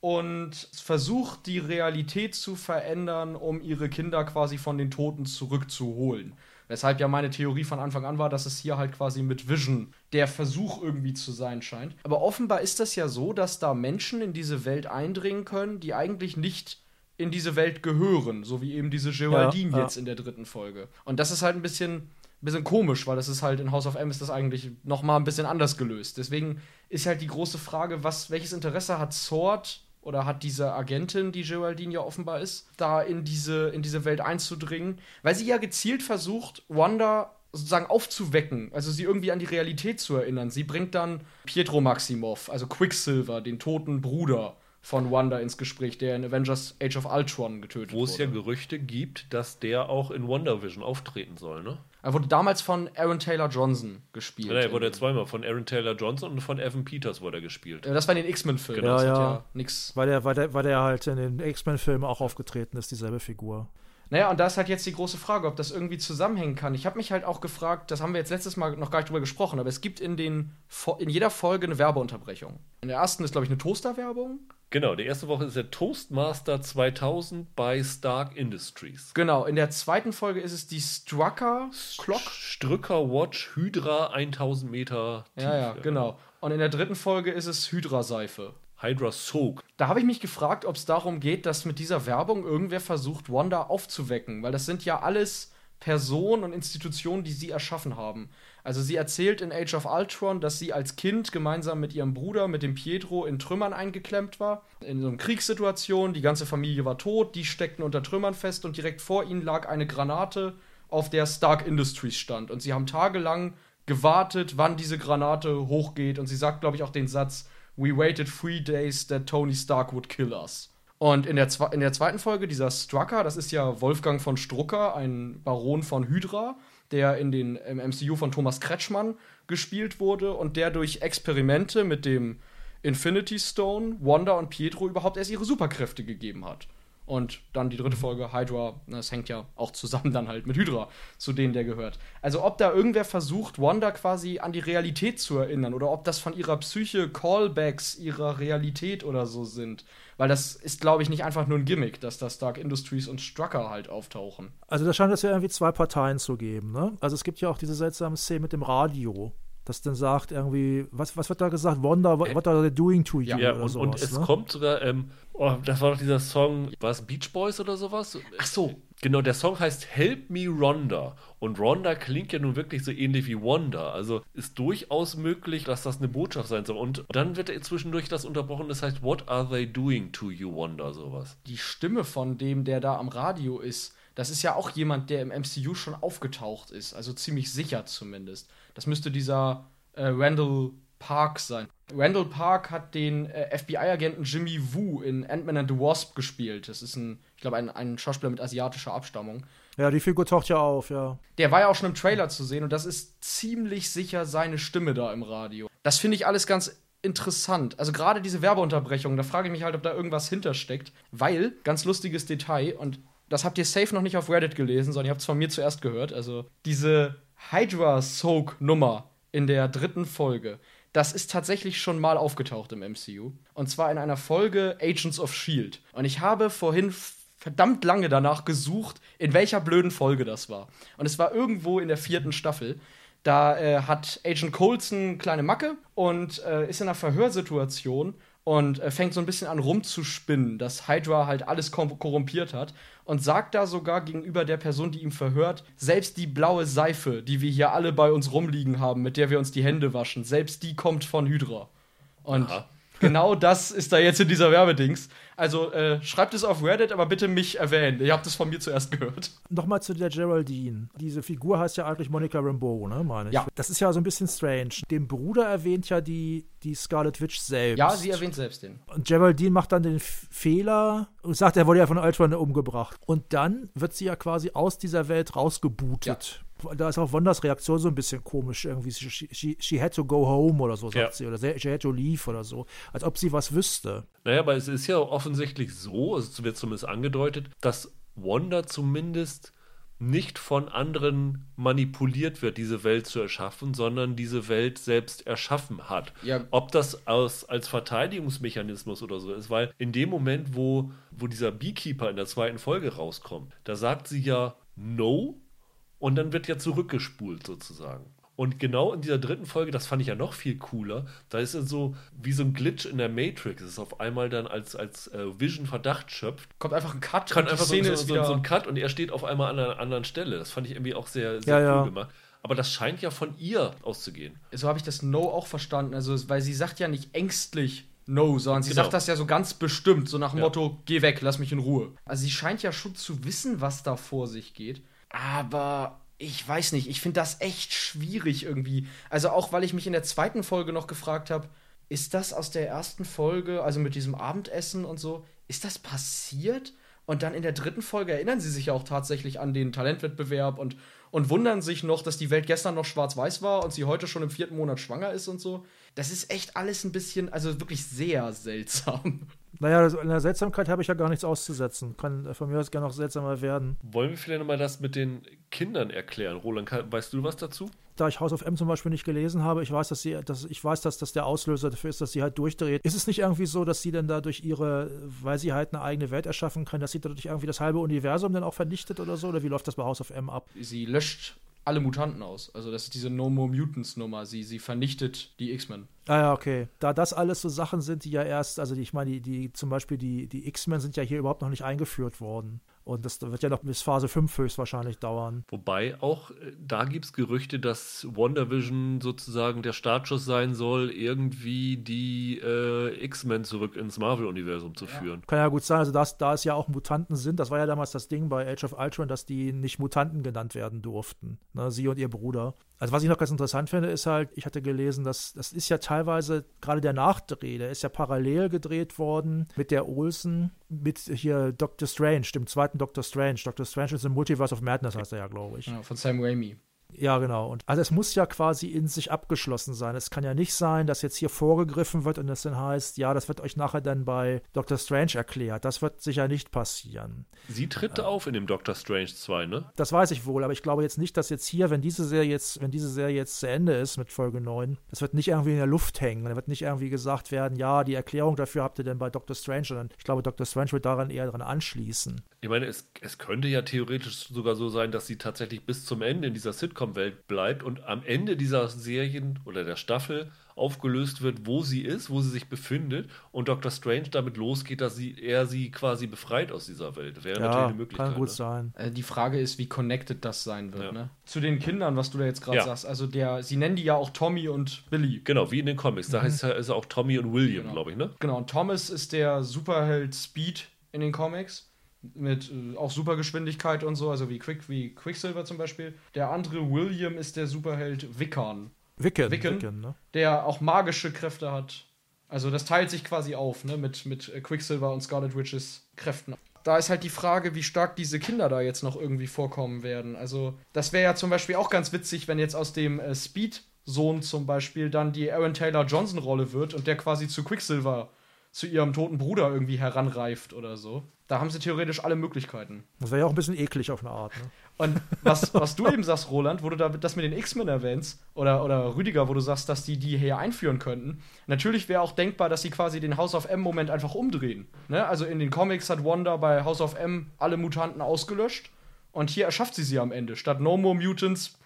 und versucht, die Realität zu verändern, um ihre Kinder quasi von den Toten zurückzuholen. Weshalb ja meine Theorie von Anfang an war, dass es hier halt quasi mit Vision der Versuch irgendwie zu sein scheint. Aber offenbar ist das ja so, dass da Menschen in diese Welt eindringen können, die eigentlich nicht in diese Welt gehören, so wie eben diese Geraldine Ja, ja. jetzt in der dritten Folge. Und das ist halt ein bisschen, bisschen komisch, weil das ist halt in House of M ist das eigentlich noch mal ein bisschen anders gelöst. Deswegen ist halt die große Frage, was, welches Interesse hat Sword oder hat diese Agentin, die Geraldine ja offenbar ist, da in diese, in diese Welt einzudringen, weil sie ja gezielt versucht, Wanda sozusagen aufzuwecken, also sie irgendwie an die Realität zu erinnern. Sie bringt dann Pietro Maximoff, also Quicksilver, den toten Bruder von Wanda ins Gespräch, der in Avengers Age of Ultron getötet Wo es ja wurde. Gerüchte gibt, dass der auch in WandaVision auftreten soll, ne? Er wurde damals von Aaron Taylor Johnson gespielt. Ja, er wurde ja zweimal von Aaron Taylor Johnson und von Evan Peters wurde er gespielt. Das war in den X-Men-Filmen. Genau. das Ja, ja. nix Weil der, weil, der, weil der halt in den X-Men-Filmen auch aufgetreten ist, dieselbe Figur. Naja, und da ist halt jetzt die große Frage, ob das irgendwie zusammenhängen kann. Ich habe mich halt auch gefragt, das haben wir jetzt letztes Mal noch gar nicht drüber gesprochen, aber es gibt in, den, in jeder Folge eine Werbeunterbrechung. In der ersten ist, glaube ich, eine Toaster-Werbung. Genau, die erste Woche ist der Toastmaster 2000 bei Stark Industries. Genau, in der zweiten Folge ist es die Strucker Clock. Strücker Watch Hydra 1000 Meter Ja, ja, genau. Und in der dritten Folge ist es Hydra-Seife. Hydra Soak. Da habe ich mich gefragt, ob es darum geht, dass mit dieser Werbung irgendwer versucht, Wanda aufzuwecken, weil das sind ja alles Personen und Institutionen, die sie erschaffen haben. Also sie erzählt in Age of Ultron, dass sie als Kind gemeinsam mit ihrem Bruder, mit dem Pietro, in Trümmern eingeklemmt war. In so einer Kriegssituation, die ganze Familie war tot, die steckten unter Trümmern fest und direkt vor ihnen lag eine Granate, auf der Stark Industries stand. Und sie haben tagelang gewartet, wann diese Granate hochgeht. Und sie sagt, glaube ich, auch den Satz, We waited three days that Tony Stark would kill us. Und in der, in der zweiten Folge, dieser Strucker, das ist ja Wolfgang von Strucker, ein Baron von Hydra, der in den im MCU von Thomas Kretschmann gespielt wurde und der durch Experimente mit dem Infinity Stone Wanda und Pietro überhaupt erst ihre Superkräfte gegeben hat. Und dann die dritte Folge, Hydra, das hängt ja auch zusammen dann halt mit Hydra, zu denen der gehört. Also ob da irgendwer versucht, Wanda quasi an die Realität zu erinnern oder ob das von ihrer Psyche Callbacks ihrer Realität oder so sind. Weil das ist, glaube ich, nicht einfach nur ein Gimmick, dass da Stark Industries und Strucker halt auftauchen. Also da scheint es ja irgendwie zwei Parteien zu geben, ne? Also es gibt ja auch diese seltsame Szene mit dem Radio das dann sagt irgendwie, was, was wird da gesagt? Wonder, what, what are they doing to you? Ja, und, sowas, und es ne? kommt sogar, ähm, oh, das war doch dieser Song, war es Beach Boys oder sowas? Ach so. Genau, der Song heißt Help Me Rhonda. Und Rhonda klingt ja nun wirklich so ähnlich wie Wanda. Also ist durchaus möglich, dass das eine Botschaft sein soll. Und dann wird zwischendurch das unterbrochen, das heißt, What are they doing to you, Wanda? Sowas. Die Stimme von dem, der da am Radio ist, das ist ja auch jemand, der im MCU schon aufgetaucht ist. Also ziemlich sicher zumindest. Das müsste dieser äh, Randall Park sein. Randall Park hat den äh, FBI-Agenten Jimmy Woo in Ant-Man and the Wasp gespielt. Das ist ein, ich glaube, ein, ein Schauspieler mit asiatischer Abstammung. Ja, die Figur taucht ja auf, ja. Der war ja auch schon im Trailer zu sehen und das ist ziemlich sicher seine Stimme da im Radio. Das finde ich alles ganz interessant. Also gerade diese Werbeunterbrechung, da frage ich mich halt, ob da irgendwas hintersteckt. Weil, ganz lustiges Detail, und das habt ihr safe noch nicht auf Reddit gelesen, sondern ihr habt es von mir zuerst gehört. Also diese Hydra-Soak-Nummer in der dritten Folge, das ist tatsächlich schon mal aufgetaucht im MCU. Und zwar in einer Folge Agents of Shield. Und ich habe vorhin verdammt lange danach gesucht, in welcher blöden Folge das war. Und es war irgendwo in der vierten Staffel. Da äh, hat Agent Coulson kleine Macke und äh, ist in einer Verhörsituation und äh, fängt so ein bisschen an rumzuspinnen, dass Hydra halt alles korrumpiert hat und sagt da sogar gegenüber der Person, die ihm verhört, selbst die blaue Seife, die wir hier alle bei uns rumliegen haben, mit der wir uns die Hände waschen, selbst die kommt von Hydra. Und Aha. Genau das ist da jetzt in dieser Werbedings. Also äh, schreibt es auf Reddit, aber bitte mich erwähnen. Ihr habt es von mir zuerst gehört. Nochmal zu der Geraldine. Diese Figur heißt ja eigentlich Monica Rambeau, ne, meine ich. Ja. Das ist ja so ein bisschen strange. Dem Bruder erwähnt ja die, die Scarlet Witch selbst. Ja, sie erwähnt selbst den. Und Geraldine macht dann den Fehler und sagt, er wurde ja von Ultron umgebracht. Und dann wird sie ja quasi aus dieser Welt rausgebootet. Ja da ist auch Wonders Reaktion so ein bisschen komisch. Irgendwie, she, she, she had to go home oder so, sagt ja. sie. Oder she had to leave oder so. Als ob sie was wüsste. Naja, aber es ist ja offensichtlich so, es wird zumindest angedeutet, dass Wanda zumindest nicht von anderen manipuliert wird, diese Welt zu erschaffen, sondern diese Welt selbst erschaffen hat. Ja. Ob das aus, als Verteidigungsmechanismus oder so ist, weil in dem Moment, wo, wo dieser Beekeeper in der zweiten Folge rauskommt, da sagt sie ja No, und dann wird ja zurückgespult sozusagen. Und genau in dieser dritten Folge, das fand ich ja noch viel cooler, da ist es so wie so ein Glitch in der Matrix. Es ist auf einmal dann als, als äh, Vision Verdacht schöpft. Kommt einfach ein Cut. Kommt einfach so, so, so, so, ein Cut und er steht auf einmal an einer anderen Stelle. Das fand ich irgendwie auch sehr, sehr ja, cool ja. gemacht. Aber das scheint ja von ihr auszugehen. So habe ich das No auch verstanden. Also, weil sie sagt ja nicht ängstlich No, sondern sie genau. sagt das ja so ganz bestimmt, so nach dem ja. Motto, geh weg, lass mich in Ruhe. Also sie scheint ja schon zu wissen, was da vor sich geht. Aber ich weiß nicht, ich finde das echt schwierig irgendwie. Also auch, weil ich mich in der zweiten Folge noch gefragt habe, ist das aus der ersten Folge, also mit diesem Abendessen und so, ist das passiert? Und dann in der dritten Folge erinnern sie sich ja auch tatsächlich an den Talentwettbewerb und, und wundern sich noch, dass die Welt gestern noch schwarz-weiß war und sie heute schon im vierten Monat schwanger ist und so. Das ist echt alles ein bisschen, also wirklich sehr seltsam. Naja, in der Seltsamkeit habe ich ja gar nichts auszusetzen. Kann von mir aus gerne noch seltsamer werden. Wollen wir vielleicht nochmal das mit den Kindern erklären? Roland, weißt du was dazu? Da ich House of M zum Beispiel nicht gelesen habe, ich weiß, dass sie, dass ich weiß, dass das der Auslöser dafür ist, dass sie halt durchdreht. Ist es nicht irgendwie so, dass sie dann da durch ihre, weil sie halt eine eigene Welt erschaffen kann, dass sie dadurch irgendwie das halbe Universum dann auch vernichtet oder so? Oder wie läuft das bei House of M ab? Sie löscht alle Mutanten aus. Also das ist diese No More Mutants Nummer. Sie, sie vernichtet die X-Men. Ah ja, okay. Da das alles so Sachen sind, die ja erst, also die, ich meine, die, die zum Beispiel die, die X-Men sind ja hier überhaupt noch nicht eingeführt worden. Und das wird ja noch bis Phase 5 höchstwahrscheinlich dauern. Wobei auch äh, da gibt es Gerüchte, dass WandaVision sozusagen der Startschuss sein soll, irgendwie die äh, X-Men zurück ins Marvel-Universum zu führen. Kann ja gut sein, also das, da es ja auch Mutanten sind, das war ja damals das Ding bei Age of Ultron, dass die nicht Mutanten genannt werden durften. Ne? Sie und ihr Bruder. Also was ich noch ganz interessant finde, ist halt, ich hatte gelesen, dass das ist ja teilweise gerade der Nachdreh, der ist ja parallel gedreht worden mit der Olsen, mit hier Doctor Strange, dem zweiten Doctor Strange. Doctor Strange ist im Multiverse of Madness, heißt er ja, glaube ich. Ja, von Sam Raimi. Ja, genau. Und also es muss ja quasi in sich abgeschlossen sein. Es kann ja nicht sein, dass jetzt hier vorgegriffen wird und es dann heißt, ja, das wird euch nachher dann bei Doctor Strange erklärt. Das wird sicher nicht passieren. Sie tritt ja. auf in dem Doctor Strange 2, ne? Das weiß ich wohl, aber ich glaube jetzt nicht, dass jetzt hier, wenn diese Serie jetzt, wenn diese Serie jetzt zu Ende ist mit Folge 9, das wird nicht irgendwie in der Luft hängen. Da wird nicht irgendwie gesagt werden, ja, die Erklärung dafür habt ihr denn bei Doctor Strange, sondern ich glaube, Doctor Strange wird daran eher daran anschließen. Ich meine, es, es könnte ja theoretisch sogar so sein, dass sie tatsächlich bis zum Ende in dieser Sitcom-Welt bleibt und am Ende dieser Serien oder der Staffel aufgelöst wird, wo sie ist, wo sie sich befindet und Dr. Strange damit losgeht, dass sie, er sie quasi befreit aus dieser Welt. Wäre ja, natürlich eine Möglichkeit. Kann gut ne? sein. Äh, die Frage ist, wie connected das sein wird. Ja. Ne? Zu den Kindern, was du da jetzt gerade ja. sagst. Also der, sie nennen die ja auch Tommy und Billy. Genau, wie in den Comics. Da mhm. heißt er auch Tommy und William, genau. glaube ich, ne? Genau, und Thomas ist der Superheld Speed in den Comics mit äh, auch Supergeschwindigkeit und so, also wie Quick, wie Quicksilver zum Beispiel. Der andere William ist der Superheld Wiccan. Wiccan, Wiccan, Wiccan ne? der auch magische Kräfte hat. Also das teilt sich quasi auf, ne, mit, mit Quicksilver und Scarlet Witches Kräften. Da ist halt die Frage, wie stark diese Kinder da jetzt noch irgendwie vorkommen werden. Also, das wäre ja zum Beispiel auch ganz witzig, wenn jetzt aus dem äh, Speed-Sohn zum Beispiel dann die Aaron Taylor Johnson-Rolle wird und der quasi zu Quicksilver zu ihrem toten Bruder irgendwie heranreift oder so. Da haben sie theoretisch alle Möglichkeiten. Das wäre ja auch ein bisschen eklig auf eine Art. Ne? Und was, was du eben sagst, Roland, wo du da das mit den X-Men erwähnst, oder, oder Rüdiger, wo du sagst, dass die die hier einführen könnten, natürlich wäre auch denkbar, dass sie quasi den House of M-Moment einfach umdrehen. Ne? Also in den Comics hat Wanda bei House of M alle Mutanten ausgelöscht und hier erschafft sie sie am Ende. Statt No More Mutants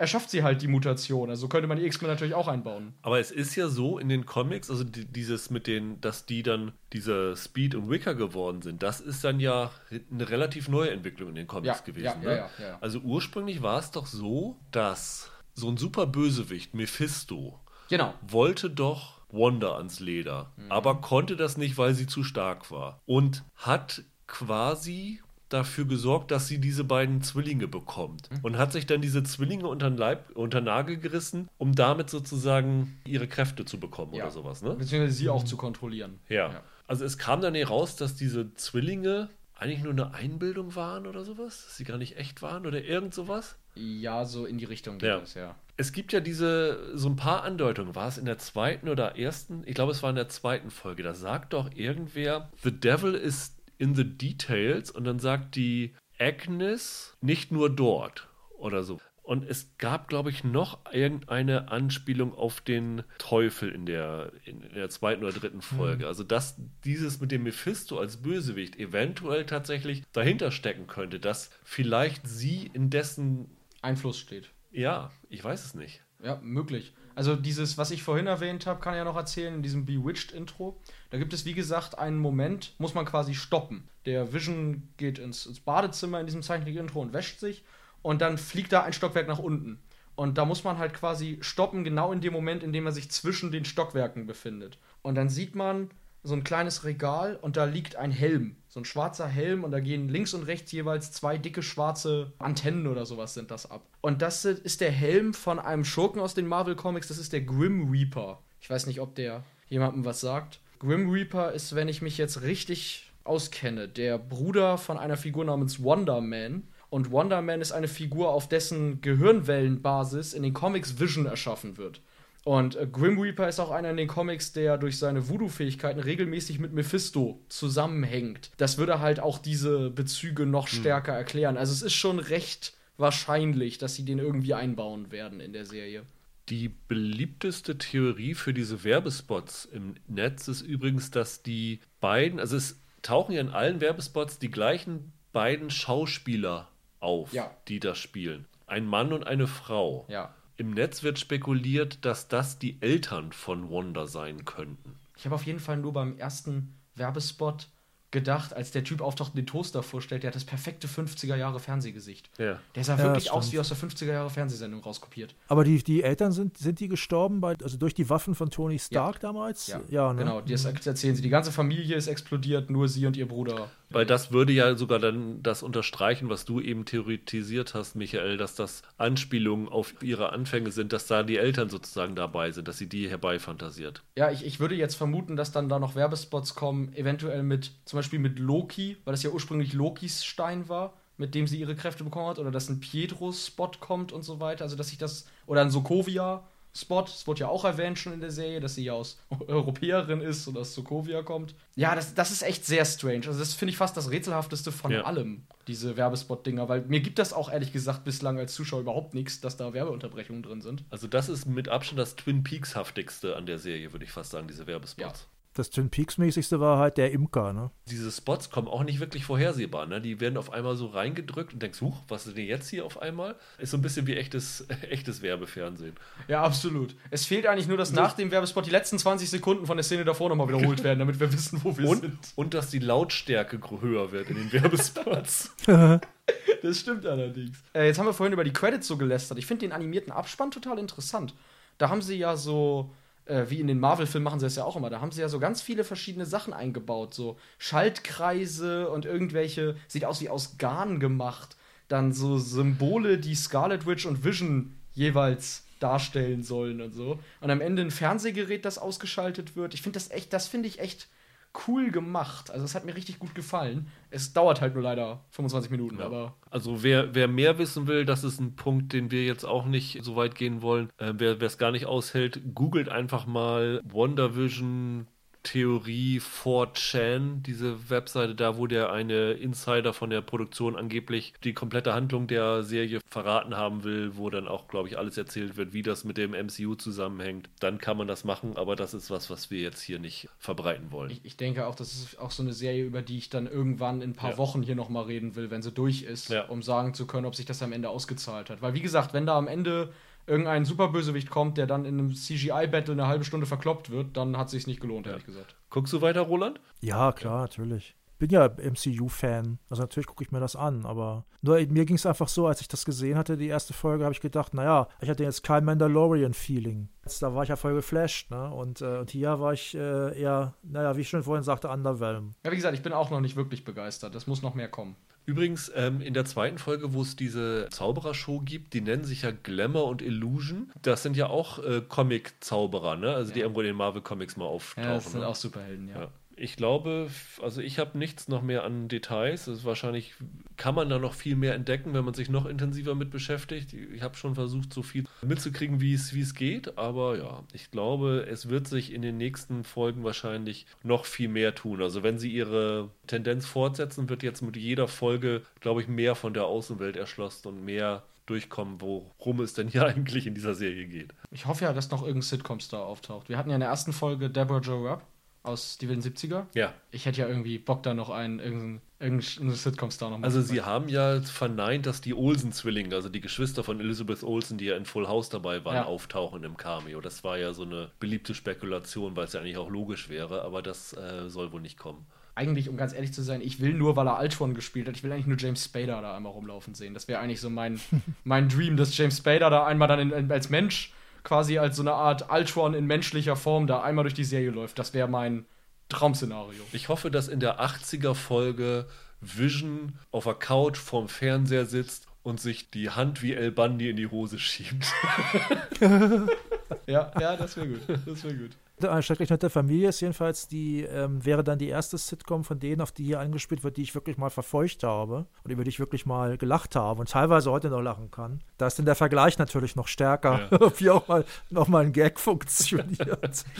erschafft sie halt die Mutation. Also könnte man die X-Men natürlich auch einbauen. Aber es ist ja so in den Comics, also dieses mit den, dass die dann diese Speed und Wicker geworden sind, das ist dann ja eine relativ neue Entwicklung in den Comics ja, gewesen. Ja, ne? ja, ja, also ursprünglich war es doch so, dass so ein super Bösewicht, Mephisto, genau. wollte doch Wanda ans Leder, mhm. aber konnte das nicht, weil sie zu stark war. Und hat quasi dafür gesorgt, dass sie diese beiden Zwillinge bekommt. Mhm. Und hat sich dann diese Zwillinge unter den Leib, unter den Nagel gerissen, um damit sozusagen ihre Kräfte zu bekommen ja. oder sowas. Ne? Beziehungsweise sie auch zu kontrollieren. Ja. ja. Also es kam dann heraus, dass diese Zwillinge eigentlich nur eine Einbildung waren oder sowas, dass sie gar nicht echt waren oder irgend sowas. Ja, so in die Richtung geht ja. es, ja. Es gibt ja diese, so ein paar Andeutungen. War es in der zweiten oder ersten? Ich glaube, es war in der zweiten Folge. Da sagt doch irgendwer, The Devil is in the details und dann sagt die Agnes nicht nur dort oder so. Und es gab, glaube ich, noch irgendeine Anspielung auf den Teufel in der, in der zweiten oder dritten Folge. Mhm. Also, dass dieses mit dem Mephisto als Bösewicht eventuell tatsächlich dahinter stecken könnte, dass vielleicht sie in dessen Einfluss steht. Ja, ich weiß es nicht. Ja, möglich. Also dieses, was ich vorhin erwähnt habe, kann ich ja noch erzählen in diesem Bewitched-Intro. Da gibt es, wie gesagt, einen Moment, muss man quasi stoppen. Der Vision geht ins, ins Badezimmer in diesem Zeichentrick-Intro und wäscht sich und dann fliegt da ein Stockwerk nach unten. Und da muss man halt quasi stoppen, genau in dem Moment, in dem er sich zwischen den Stockwerken befindet. Und dann sieht man so ein kleines Regal und da liegt ein Helm. So ein schwarzer Helm und da gehen links und rechts jeweils zwei dicke schwarze Antennen oder sowas sind das ab. Und das ist der Helm von einem Schurken aus den Marvel Comics, das ist der Grim Reaper. Ich weiß nicht, ob der jemandem was sagt. Grim Reaper ist, wenn ich mich jetzt richtig auskenne, der Bruder von einer Figur namens Wonder Man. Und Wonder Man ist eine Figur, auf dessen Gehirnwellenbasis in den Comics Vision erschaffen wird. Und äh, Grim Reaper ist auch einer in den Comics, der durch seine Voodoo-Fähigkeiten regelmäßig mit Mephisto zusammenhängt. Das würde halt auch diese Bezüge noch hm. stärker hm. erklären. Also es ist schon recht wahrscheinlich, dass sie den irgendwie einbauen werden in der Serie. Die beliebteste Theorie für diese Werbespots im Netz ist übrigens, dass die beiden, also es tauchen ja in allen Werbespots die gleichen beiden Schauspieler auf, Ja. die das spielen. Ein Mann und eine Frau. Ja. Im Netz wird spekuliert, dass das die Eltern von Wanda sein könnten. Ich habe auf jeden Fall nur beim ersten Werbespot gedacht, als der Typ auftaucht und den Toaster vorstellt, der hat das perfekte 50er Jahre Fernsehgesicht. Ja. Der sah Ja, wirklich aus wie aus der 50er Jahre Fernsehsendung rauskopiert. Aber die, die Eltern sind, sind die gestorben, bei, also durch die Waffen von Tony Stark damals? ne? Genau, das erzählen sie. Die ganze Familie ist explodiert, nur sie und ihr Bruder. Weil das würde ja sogar dann das unterstreichen, was du eben theoretisiert hast, Michael, dass das Anspielungen auf ihre Anfänge sind, dass da die Eltern sozusagen dabei sind, dass sie die herbeifantasiert. Ja, ich, ich würde jetzt vermuten, dass dann da noch Werbespots kommen, eventuell mit, zum Beispiel mit Loki, weil das ja ursprünglich Lokis Stein war, mit dem sie ihre Kräfte bekommen hat, oder dass ein Pietro-Spot kommt und so weiter. Also, dass sich das, oder ein Sokovia-Spot, es wurde ja auch erwähnt schon in der Serie, dass sie ja aus Europäerin ist und aus Sokovia kommt. Ja, das, das ist echt sehr strange. Also, das finde ich fast das rätselhafteste von Ja. allem, diese Werbespot-Dinger, weil mir gibt das auch ehrlich gesagt bislang als Zuschauer überhaupt nichts, dass da Werbeunterbrechungen drin sind. Also das ist mit Abstand das Twin Peaks-haftigste an der Serie, würde ich fast sagen, diese Werbespots. Ja. Das Twin Peaks-mäßigste war halt der Imker, ne? Diese Spots kommen auch nicht wirklich vorhersehbar. Ne? Die werden auf einmal so reingedrückt und denkst, huch, was ist denn jetzt hier auf einmal? Ist so ein bisschen wie echtes, echtes Werbefernsehen. Ja, absolut. Es fehlt eigentlich nur, dass nach dem Werbespot die letzten 20 Sekunden von der Szene davor nochmal wiederholt werden, damit wir wissen, wo wir Und, sind. und dass die Lautstärke höher wird in den Werbespots. Das stimmt allerdings. Äh, jetzt haben wir vorhin über die Credits so gelästert. Ich finde den animierten Abspann total interessant. Da haben sie ja so, äh, wie in den Marvel-Filmen machen sie das ja auch immer, da haben sie ja so ganz viele verschiedene Sachen eingebaut. So Schaltkreise und irgendwelche, sieht aus wie aus Garn gemacht. Dann so Symbole, die Scarlet Witch und Vision jeweils darstellen sollen und so. Und am Ende ein Fernsehgerät, das ausgeschaltet wird. Ich finde das echt, das finde ich echt cool gemacht. Also es hat mir richtig gut gefallen. Es dauert halt nur leider 25 Minuten, aber Also wer, wer mehr wissen will, das ist ein Punkt, den wir jetzt auch nicht so weit gehen wollen. Äh, wer es gar nicht aushält, googelt einfach mal WandaVision Theorie 4chan, diese Webseite da, wo der eine Insider von der Produktion angeblich die komplette Handlung der Serie verraten haben will, wo dann auch, glaube ich, alles erzählt wird, wie das mit dem MCU zusammenhängt. Dann kann man das machen, aber das ist was, was wir jetzt hier nicht verbreiten wollen. ich, ich denke auch, das ist auch so eine Serie, über die ich dann irgendwann in ein paar Ja. Wochen hier nochmal reden will, wenn sie durch ist, Ja. um sagen zu können, ob sich das am Ende ausgezahlt hat. Weil wie gesagt, wenn da am Ende irgendein Superbösewicht kommt, der dann in einem CGI-Battle eine halbe Stunde verkloppt wird, dann hat sich's nicht gelohnt, ehrlich gesagt. Guckst du weiter, Roland? Ja, klar, natürlich. Bin ja MCU-Fan. Also natürlich gucke ich mir das an, aber nur mir ging es einfach so, als ich das gesehen hatte, die erste Folge, habe ich gedacht, naja, ich hatte jetzt kein Mandalorian-Feeling. Jetzt, Da war ich ja voll geflasht, ne? Und, äh, und hier war ich äh, eher, naja, wie ich schon vorhin sagte, Underwhelm. Ja, wie gesagt, ich bin auch noch nicht wirklich begeistert. Das muss noch mehr kommen. Übrigens, ähm, in der zweiten Folge, wo es diese Zauberershow gibt, die nennen sich ja Glamour und Illusion. Das sind ja auch äh, Comic-Zauberer, ne? Also die Ja. irgendwo in den Marvel-Comics mal auftauchen. Ja, das sind ne? auch Superhelden, ja. Ja. Ich glaube, also ich habe nichts noch mehr an Details. Ist wahrscheinlich kann man da noch viel mehr entdecken, wenn man sich noch intensiver mit beschäftigt. Ich habe schon versucht, so viel mitzukriegen, wie es wie es geht. Aber ja, ich glaube, es wird sich in den nächsten Folgen wahrscheinlich noch viel mehr tun. Also wenn sie ihre Tendenz fortsetzen, wird jetzt mit jeder Folge, glaube ich, mehr von der Außenwelt erschlossen und mehr durchkommen, worum es denn hier eigentlich in dieser Serie geht. Ich hoffe ja, dass noch irgendein Sitcom-Star auftaucht. Wir hatten ja in der ersten Folge Deborah Joe Rupp aus die wilden 70er. Ja, Ich hätte ja irgendwie Bock, da noch einen, irgendeinen, irgendeinen Sitcom-Star noch mal Also sie haben ja verneint, dass die Olsen-Zwillinge, also die Geschwister von Elizabeth Olsen, die ja in Full House dabei waren, Ja. auftauchen im Cameo. Das war ja so eine beliebte Spekulation, weil es ja eigentlich auch logisch wäre, aber das äh, soll wohl nicht kommen. Eigentlich, um ganz ehrlich zu sein, ich will nur, weil er Ultron gespielt hat, ich will eigentlich nur James Spader da einmal rumlaufen sehen. Das wäre eigentlich so mein, mein Dream, dass James Spader da einmal dann in, als Mensch, quasi als so eine Art Ultron in menschlicher Form da einmal durch die Serie läuft. Das wäre mein Traumszenario. Ich hoffe, dass in der 80er-Folge Vision auf der Couch vorm Fernseher sitzt und sich die Hand wie El Bundy in die Hose schiebt. Ja, ja, das wäre gut. Das wäre gut. Eine schrecklich nette Familie ist jedenfalls die, ähm, wäre dann die erste Sitcom von denen, auf die hier angespielt wird, die ich wirklich mal verfeucht habe und über die ich wirklich mal gelacht habe und teilweise heute noch lachen kann. Da ist dann der Vergleich natürlich noch stärker, wie auch mal noch mal ein Gag funktioniert.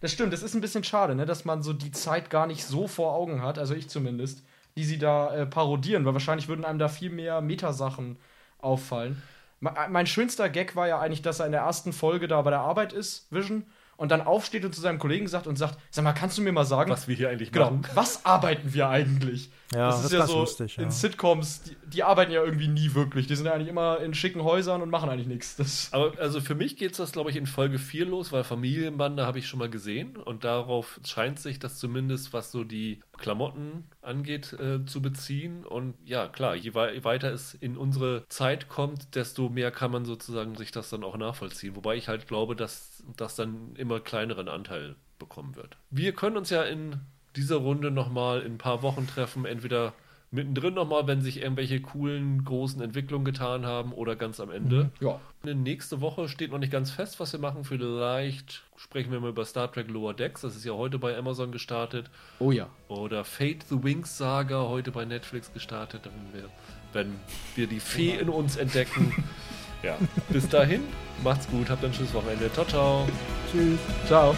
Das stimmt, das ist ein bisschen schade, ne, dass man so die Zeit gar nicht so vor Augen hat, also ich zumindest, die sie da äh, parodieren, weil wahrscheinlich würden einem da viel mehr Metasachen auffallen. Mein schönster Gag war ja eigentlich, dass er in der ersten Folge da bei der Arbeit ist, Vision, und dann aufsteht und zu seinem Kollegen sagt und sagt: Sag mal, kannst du mir mal sagen, was wir hier eigentlich genau, machen? Was arbeiten wir eigentlich? Ja, das ist das ja ist so lustig, ja. in Sitcoms, die, die arbeiten ja irgendwie nie wirklich. Die sind ja eigentlich immer in schicken Häusern und machen eigentlich nichts. Das Aber also für mich geht es das, glaube ich, in Folge 4 los, weil Familienbande habe ich schon mal gesehen und darauf scheint sich das zumindest, was so die Klamotten angeht, äh, zu beziehen. Und ja, klar, je weiter es in unsere Zeit kommt, desto mehr kann man sozusagen sich das dann auch nachvollziehen. Wobei ich halt glaube, dass das dann immer kleineren Anteil bekommen wird. Wir können uns ja in dieser Runde nochmal in ein paar Wochen treffen, entweder mittendrin nochmal, wenn sich irgendwelche coolen, großen Entwicklungen getan haben oder ganz am Ende. ja. Nächste Woche steht noch nicht ganz fest, was wir machen. Vielleicht sprechen wir mal über Star Trek Lower Decks. Das ist ja heute bei Amazon gestartet. Oh ja. Oder Fate the Wings Saga, heute bei Netflix gestartet. Wenn wir, wenn wir die Fee in uns entdecken. ja, bis dahin, macht's gut, habt ein schönes Wochenende. Ciao, ciao. Tschüss. Ciao.